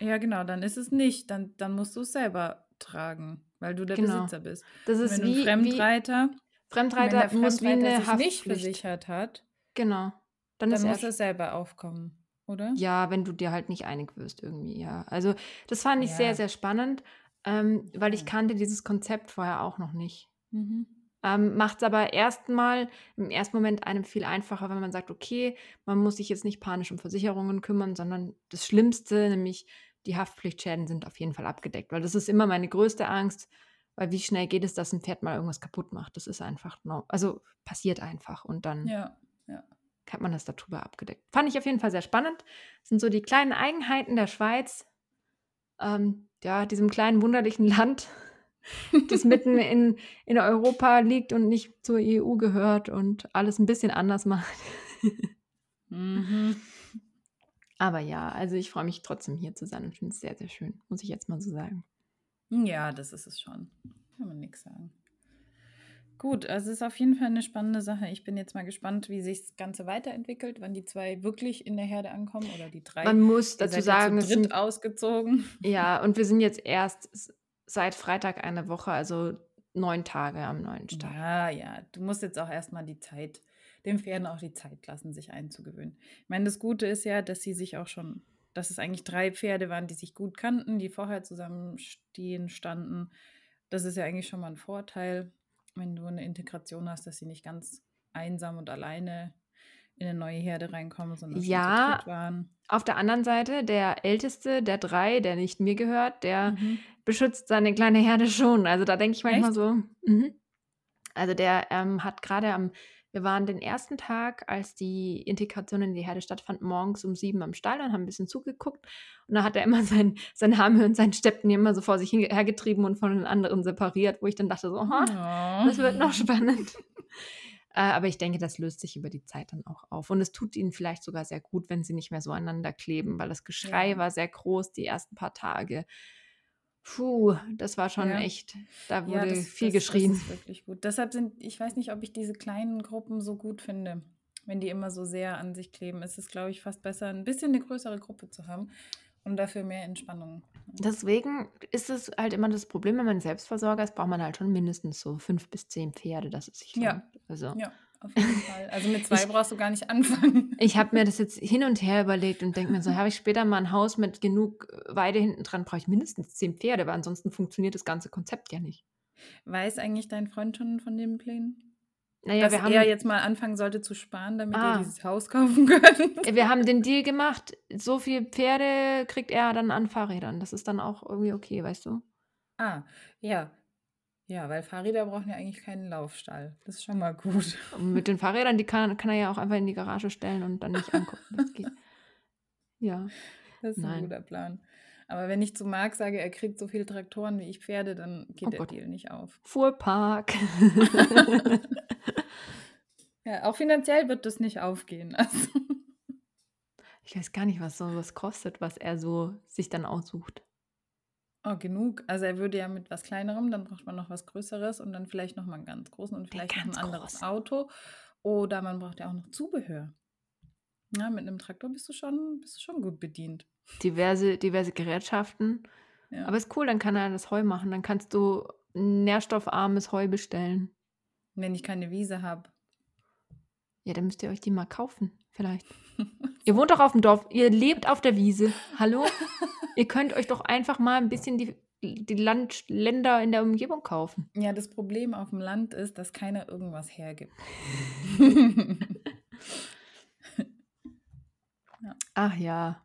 Speaker 2: Ja, genau, dann ist es nicht. Dann, dann musst du es selber tragen, weil du der genau. Besitzer bist.
Speaker 1: Das ist
Speaker 2: wenn
Speaker 1: wie,
Speaker 2: ein Fremdreiter,
Speaker 1: wie Fremdreiter, wenn der muss wie eine
Speaker 2: sich nicht versichert hat,
Speaker 1: genau.
Speaker 2: dann, dann muss er selber aufkommen, oder?
Speaker 1: Ja, wenn du dir halt nicht einig wirst irgendwie, ja. Also das fand ich ja. sehr, sehr spannend, ähm, weil ich kannte dieses Konzept vorher auch noch nicht. Mhm. Ähm, Macht es aber erstmal im ersten Moment einem viel einfacher, wenn man sagt, okay, man muss sich jetzt nicht panisch um Versicherungen kümmern, sondern das Schlimmste, nämlich die Haftpflichtschäden sind auf jeden Fall abgedeckt, weil das ist immer meine größte Angst, weil wie schnell geht es, dass ein Pferd mal irgendwas kaputt macht? Das ist einfach, no, also passiert einfach und dann
Speaker 2: ja, ja.
Speaker 1: hat man das darüber abgedeckt. Fand ich auf jeden Fall sehr spannend. Das sind so die kleinen Eigenheiten der Schweiz, ähm, ja, diesem kleinen wunderlichen Land, das mitten in, in Europa liegt und nicht zur EU gehört und alles ein bisschen anders macht. mhm. Aber ja, also ich freue mich trotzdem hier zu sein und finde es sehr, sehr schön, muss ich jetzt mal so sagen.
Speaker 2: Ja, das ist es schon. Kann man nichts sagen. Gut, also es ist auf jeden Fall eine spannende Sache. Ich bin jetzt mal gespannt, wie sich das Ganze weiterentwickelt, wann die zwei wirklich in der Herde ankommen oder die drei.
Speaker 1: Man muss dazu sagen,
Speaker 2: es sind ausgezogen.
Speaker 1: Ja, und wir sind jetzt erst seit Freitag eine Woche, also neun Tage am neuen Stall.
Speaker 2: Ja, ja. Du musst jetzt auch erstmal die Zeit, den Pferden auch die Zeit lassen, sich einzugewöhnen. Ich meine, das Gute ist ja, dass sie sich auch schon, dass es eigentlich drei Pferde waren, die sich gut kannten, die vorher zusammenstehen, standen. Das ist ja eigentlich schon mal ein Vorteil, wenn du eine Integration hast, dass sie nicht ganz einsam und alleine in eine neue Herde reinkommen, sondern
Speaker 1: ja, waren. Auf der anderen Seite, der älteste der drei, der nicht mir gehört, der mhm. beschützt seine kleine Herde schon. Also da denke ich manchmal Echt? so. Mhm. Also der ähm, hat gerade am, wir waren den ersten Tag, als die Integration in die Herde stattfand, morgens um sieben am Stall und haben ein bisschen zugeguckt. Und da hat er immer sein, sein Hamel und sein Steppen immer so vor sich hergetrieben und von den anderen separiert, wo ich dann dachte so, oh. das wird noch spannend. Äh, aber ich denke, das löst sich über die Zeit dann auch auf. Und es tut ihnen vielleicht sogar sehr gut, wenn sie nicht mehr so aneinander kleben, weil das Geschrei ja. war sehr groß die ersten paar Tage. Puh, das war schon
Speaker 2: Ja.
Speaker 1: echt, da
Speaker 2: Ja,
Speaker 1: wurde
Speaker 2: das,
Speaker 1: viel
Speaker 2: das, das
Speaker 1: geschrien.
Speaker 2: ist wirklich gut. Deshalb sind, ich weiß nicht, ob ich diese kleinen Gruppen so gut finde, wenn die immer so sehr an sich kleben. Es ist, glaube ich, fast besser, ein bisschen eine größere Gruppe zu haben und dafür mehr Entspannung.
Speaker 1: Deswegen ist es halt immer das Problem, wenn man Selbstversorger ist, braucht man halt schon mindestens so fünf bis zehn Pferde, dass es sich
Speaker 2: Ja.
Speaker 1: lohnt. Also
Speaker 2: Ja, auf jeden Fall. Also mit zwei
Speaker 1: Ich-
Speaker 2: brauchst du gar nicht anfangen.
Speaker 1: ich habe mir das jetzt hin und her überlegt und denke mir so, habe ich später mal ein Haus mit genug äh, Weide hinten dran, brauche ich mindestens zehn Pferde, weil ansonsten funktioniert das ganze Konzept ja nicht.
Speaker 2: Weiß eigentlich dein Freund schon von den Plänen?
Speaker 1: Naja,
Speaker 2: Dass
Speaker 1: wir haben,
Speaker 2: er jetzt mal anfangen sollte zu sparen, damit
Speaker 1: Ah.
Speaker 2: ihr dieses Haus kaufen könnt.
Speaker 1: wir haben den Deal gemacht, so viele Pferde kriegt er dann an Fahrrädern. Das ist dann auch irgendwie okay, weißt du?
Speaker 2: Ah, ja. Ja, weil Fahrräder brauchen ja eigentlich keinen Laufstall. Das ist schon mal gut.
Speaker 1: Und mit den Fahrrädern, die kann, kann er ja auch einfach in die Garage stellen und dann nicht angucken. Das geht. Ja.
Speaker 2: Das ist
Speaker 1: Nein.
Speaker 2: ein guter Plan. Aber wenn ich zu Marc sage, er kriegt so viele Traktoren wie ich Pferde, dann geht
Speaker 1: Oh
Speaker 2: der
Speaker 1: Gott.
Speaker 2: Deal nicht auf.
Speaker 1: Fuhrpark.
Speaker 2: Ja, auch finanziell wird das nicht aufgehen. Also,
Speaker 1: Ich weiß gar nicht, was sowas kostet, was er so sich dann aussucht.
Speaker 2: oh, genug. Also er würde ja mit was Kleinerem, dann braucht man noch was Größeres und dann vielleicht noch mal einen ganz großen und vielleicht noch ein anderes
Speaker 1: groß.
Speaker 2: Auto. Oder man braucht ja auch noch Zubehör. Ja, mit einem Traktor bist du schon, bist du schon gut bedient.
Speaker 1: Diverse, diverse Gerätschaften.
Speaker 2: Ja.
Speaker 1: Aber ist cool, dann kann er das Heu machen. Dann kannst du nährstoffarmes Heu bestellen.
Speaker 2: wenn ich keine Wiese habe.
Speaker 1: Ja, dann müsst ihr euch die mal kaufen, vielleicht. Ihr wohnt doch auf dem Dorf, ihr lebt auf der Wiese. Hallo? ihr könnt euch doch einfach mal ein bisschen die, die Land, Länder in der Umgebung kaufen.
Speaker 2: Ja, das Problem auf dem Land ist, dass keiner irgendwas hergibt.
Speaker 1: Ach ja,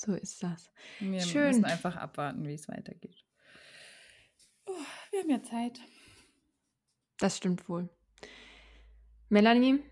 Speaker 1: so ist das.
Speaker 2: Wir
Speaker 1: Schön.
Speaker 2: müssen einfach abwarten, wie es weitergeht. Oh, wir haben ja Zeit.
Speaker 1: Das stimmt wohl. Melanie,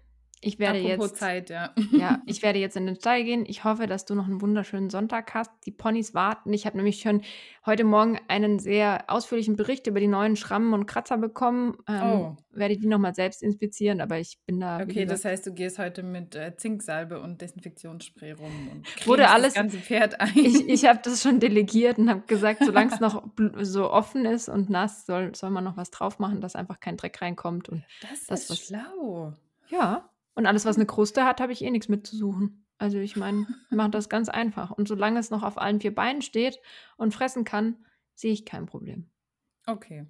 Speaker 1: ich werde
Speaker 2: Apropos
Speaker 1: jetzt.
Speaker 2: Zeit, ja.
Speaker 1: Ja, ich werde jetzt in den Stall gehen. Ich hoffe, dass du noch einen wunderschönen Sonntag hast. Die Ponys warten. Ich habe nämlich schon heute Morgen einen sehr ausführlichen Bericht über die neuen Schrammen und Kratzer bekommen. Ähm,
Speaker 2: Oh.
Speaker 1: Werde die nochmal selbst inspizieren, aber ich bin da.
Speaker 2: Okay, das heißt, du gehst heute mit äh, Zinksalbe und Desinfektionsspray rum und
Speaker 1: Wurde alles-
Speaker 2: das ganze Pferd ein.
Speaker 1: ich, ich habe das schon delegiert und habe gesagt, solange es noch so offen ist und nass, soll, soll man noch was drauf machen, dass einfach kein Dreck reinkommt. Und
Speaker 2: das,
Speaker 1: das,
Speaker 2: ist
Speaker 1: was-
Speaker 2: schlau.
Speaker 1: ja, und alles, was eine Kruste hat, habe ich eh nichts mitzusuchen. Also ich meine, ich mache das ganz einfach. Und solange es noch auf allen vier Beinen steht und fressen kann, sehe ich kein Problem.
Speaker 2: Okay.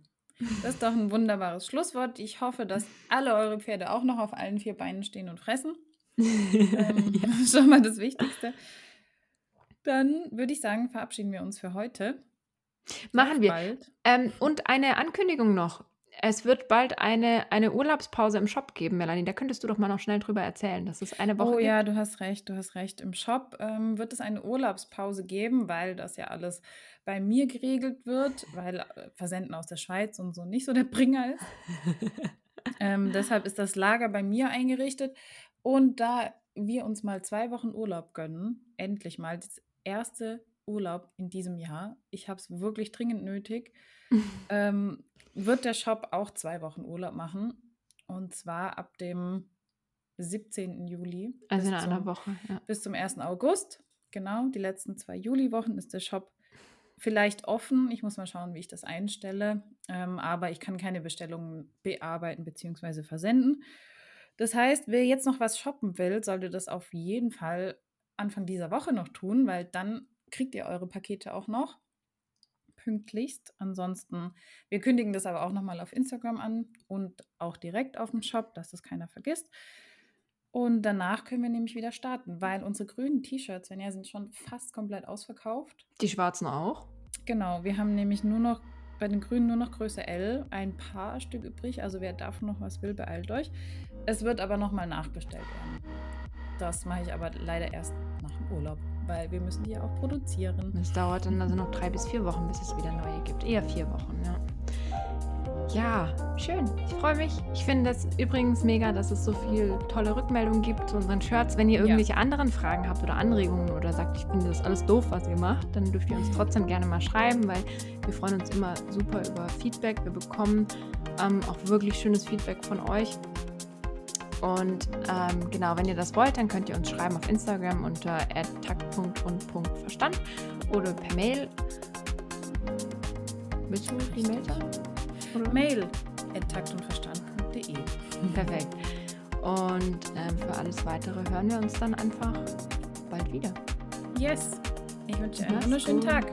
Speaker 2: Das ist doch ein wunderbares Schlusswort. Ich hoffe, dass alle eure Pferde auch noch auf allen vier Beinen stehen und fressen. Ähm,
Speaker 1: ja.
Speaker 2: Schon mal das Wichtigste. Dann würde ich sagen, verabschieden wir uns für heute.
Speaker 1: Machen wir.
Speaker 2: Bald.
Speaker 1: Ähm, und eine Ankündigung noch. Es wird bald eine, eine Urlaubspause im Shop geben, Melanie. Da könntest du doch mal noch schnell drüber erzählen, dass es eine Woche
Speaker 2: Oh
Speaker 1: gibt.
Speaker 2: ja, du hast recht, du hast recht. Im Shop ähm, wird es eine Urlaubspause geben, weil das ja alles bei mir geregelt wird, weil äh, Versenden aus der Schweiz und so nicht so der Bringer ist. ähm, deshalb ist das Lager bei mir eingerichtet. Und da wir uns mal zwei Wochen Urlaub gönnen, endlich mal das erste Urlaub in diesem Jahr, ich habe es wirklich dringend nötig, ähm, wird der Shop auch zwei Wochen Urlaub machen. Und zwar ab dem 17. Juli.
Speaker 1: Also in einer
Speaker 2: zum-
Speaker 1: Woche. Ja.
Speaker 2: bis zum 1. August. Genau, die letzten zwei Juliwochen ist der Shop vielleicht offen. Ich muss mal schauen, wie ich das einstelle. Ähm, aber ich kann keine Bestellungen bearbeiten bzw. versenden. Das heißt, wer jetzt noch was shoppen will, sollte das auf jeden Fall Anfang dieser Woche noch tun, weil dann kriegt ihr eure Pakete auch noch pünktlichst. Ansonsten, wir kündigen das aber auch nochmal auf Instagram an und auch direkt auf dem Shop, dass das keiner vergisst. Und danach können wir nämlich wieder starten, weil unsere grünen T-Shirts, wenn ja, sind schon fast komplett ausverkauft.
Speaker 1: Die Schwarzen auch.
Speaker 2: Genau, wir haben nämlich nur noch bei den Grünen nur noch Größe L, ein paar Stück übrig. Also wer davon noch was will, beeilt euch. Es wird aber nochmal nachbestellt werden. Das mache ich aber leider erst nach dem Urlaub, weil wir müssen die ja auch produzieren.
Speaker 1: Es dauert dann also noch drei bis vier Wochen, bis es wieder neue gibt. Eher vier Wochen, ja. Ja, schön. Ich freue mich. Ich finde das übrigens mega, dass es so viel tolle Rückmeldungen gibt zu unseren Shirts. Wenn ihr
Speaker 2: Ja.
Speaker 1: irgendwelche anderen Fragen habt oder Anregungen oder sagt, ich finde das alles doof, was ihr macht, dann dürft ihr uns trotzdem gerne mal schreiben, weil wir freuen uns immer super über Feedback. Wir bekommen ähm, auch wirklich schönes Feedback von euch. Und ähm, genau, wenn ihr das wollt, dann könnt ihr uns schreiben auf Instagram unter takt.und.verstand oder per Mail. Willst du die Mail sagen?
Speaker 2: Oder? Mail taktundverstand.de.
Speaker 1: Perfekt. Und ähm, für alles Weitere hören wir uns dann einfach bald wieder.
Speaker 2: Yes. Ich wünsche einen wunderschönen Tag.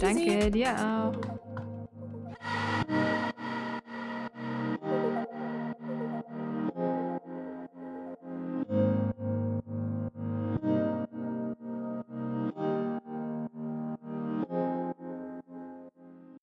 Speaker 1: Danke, dir auch.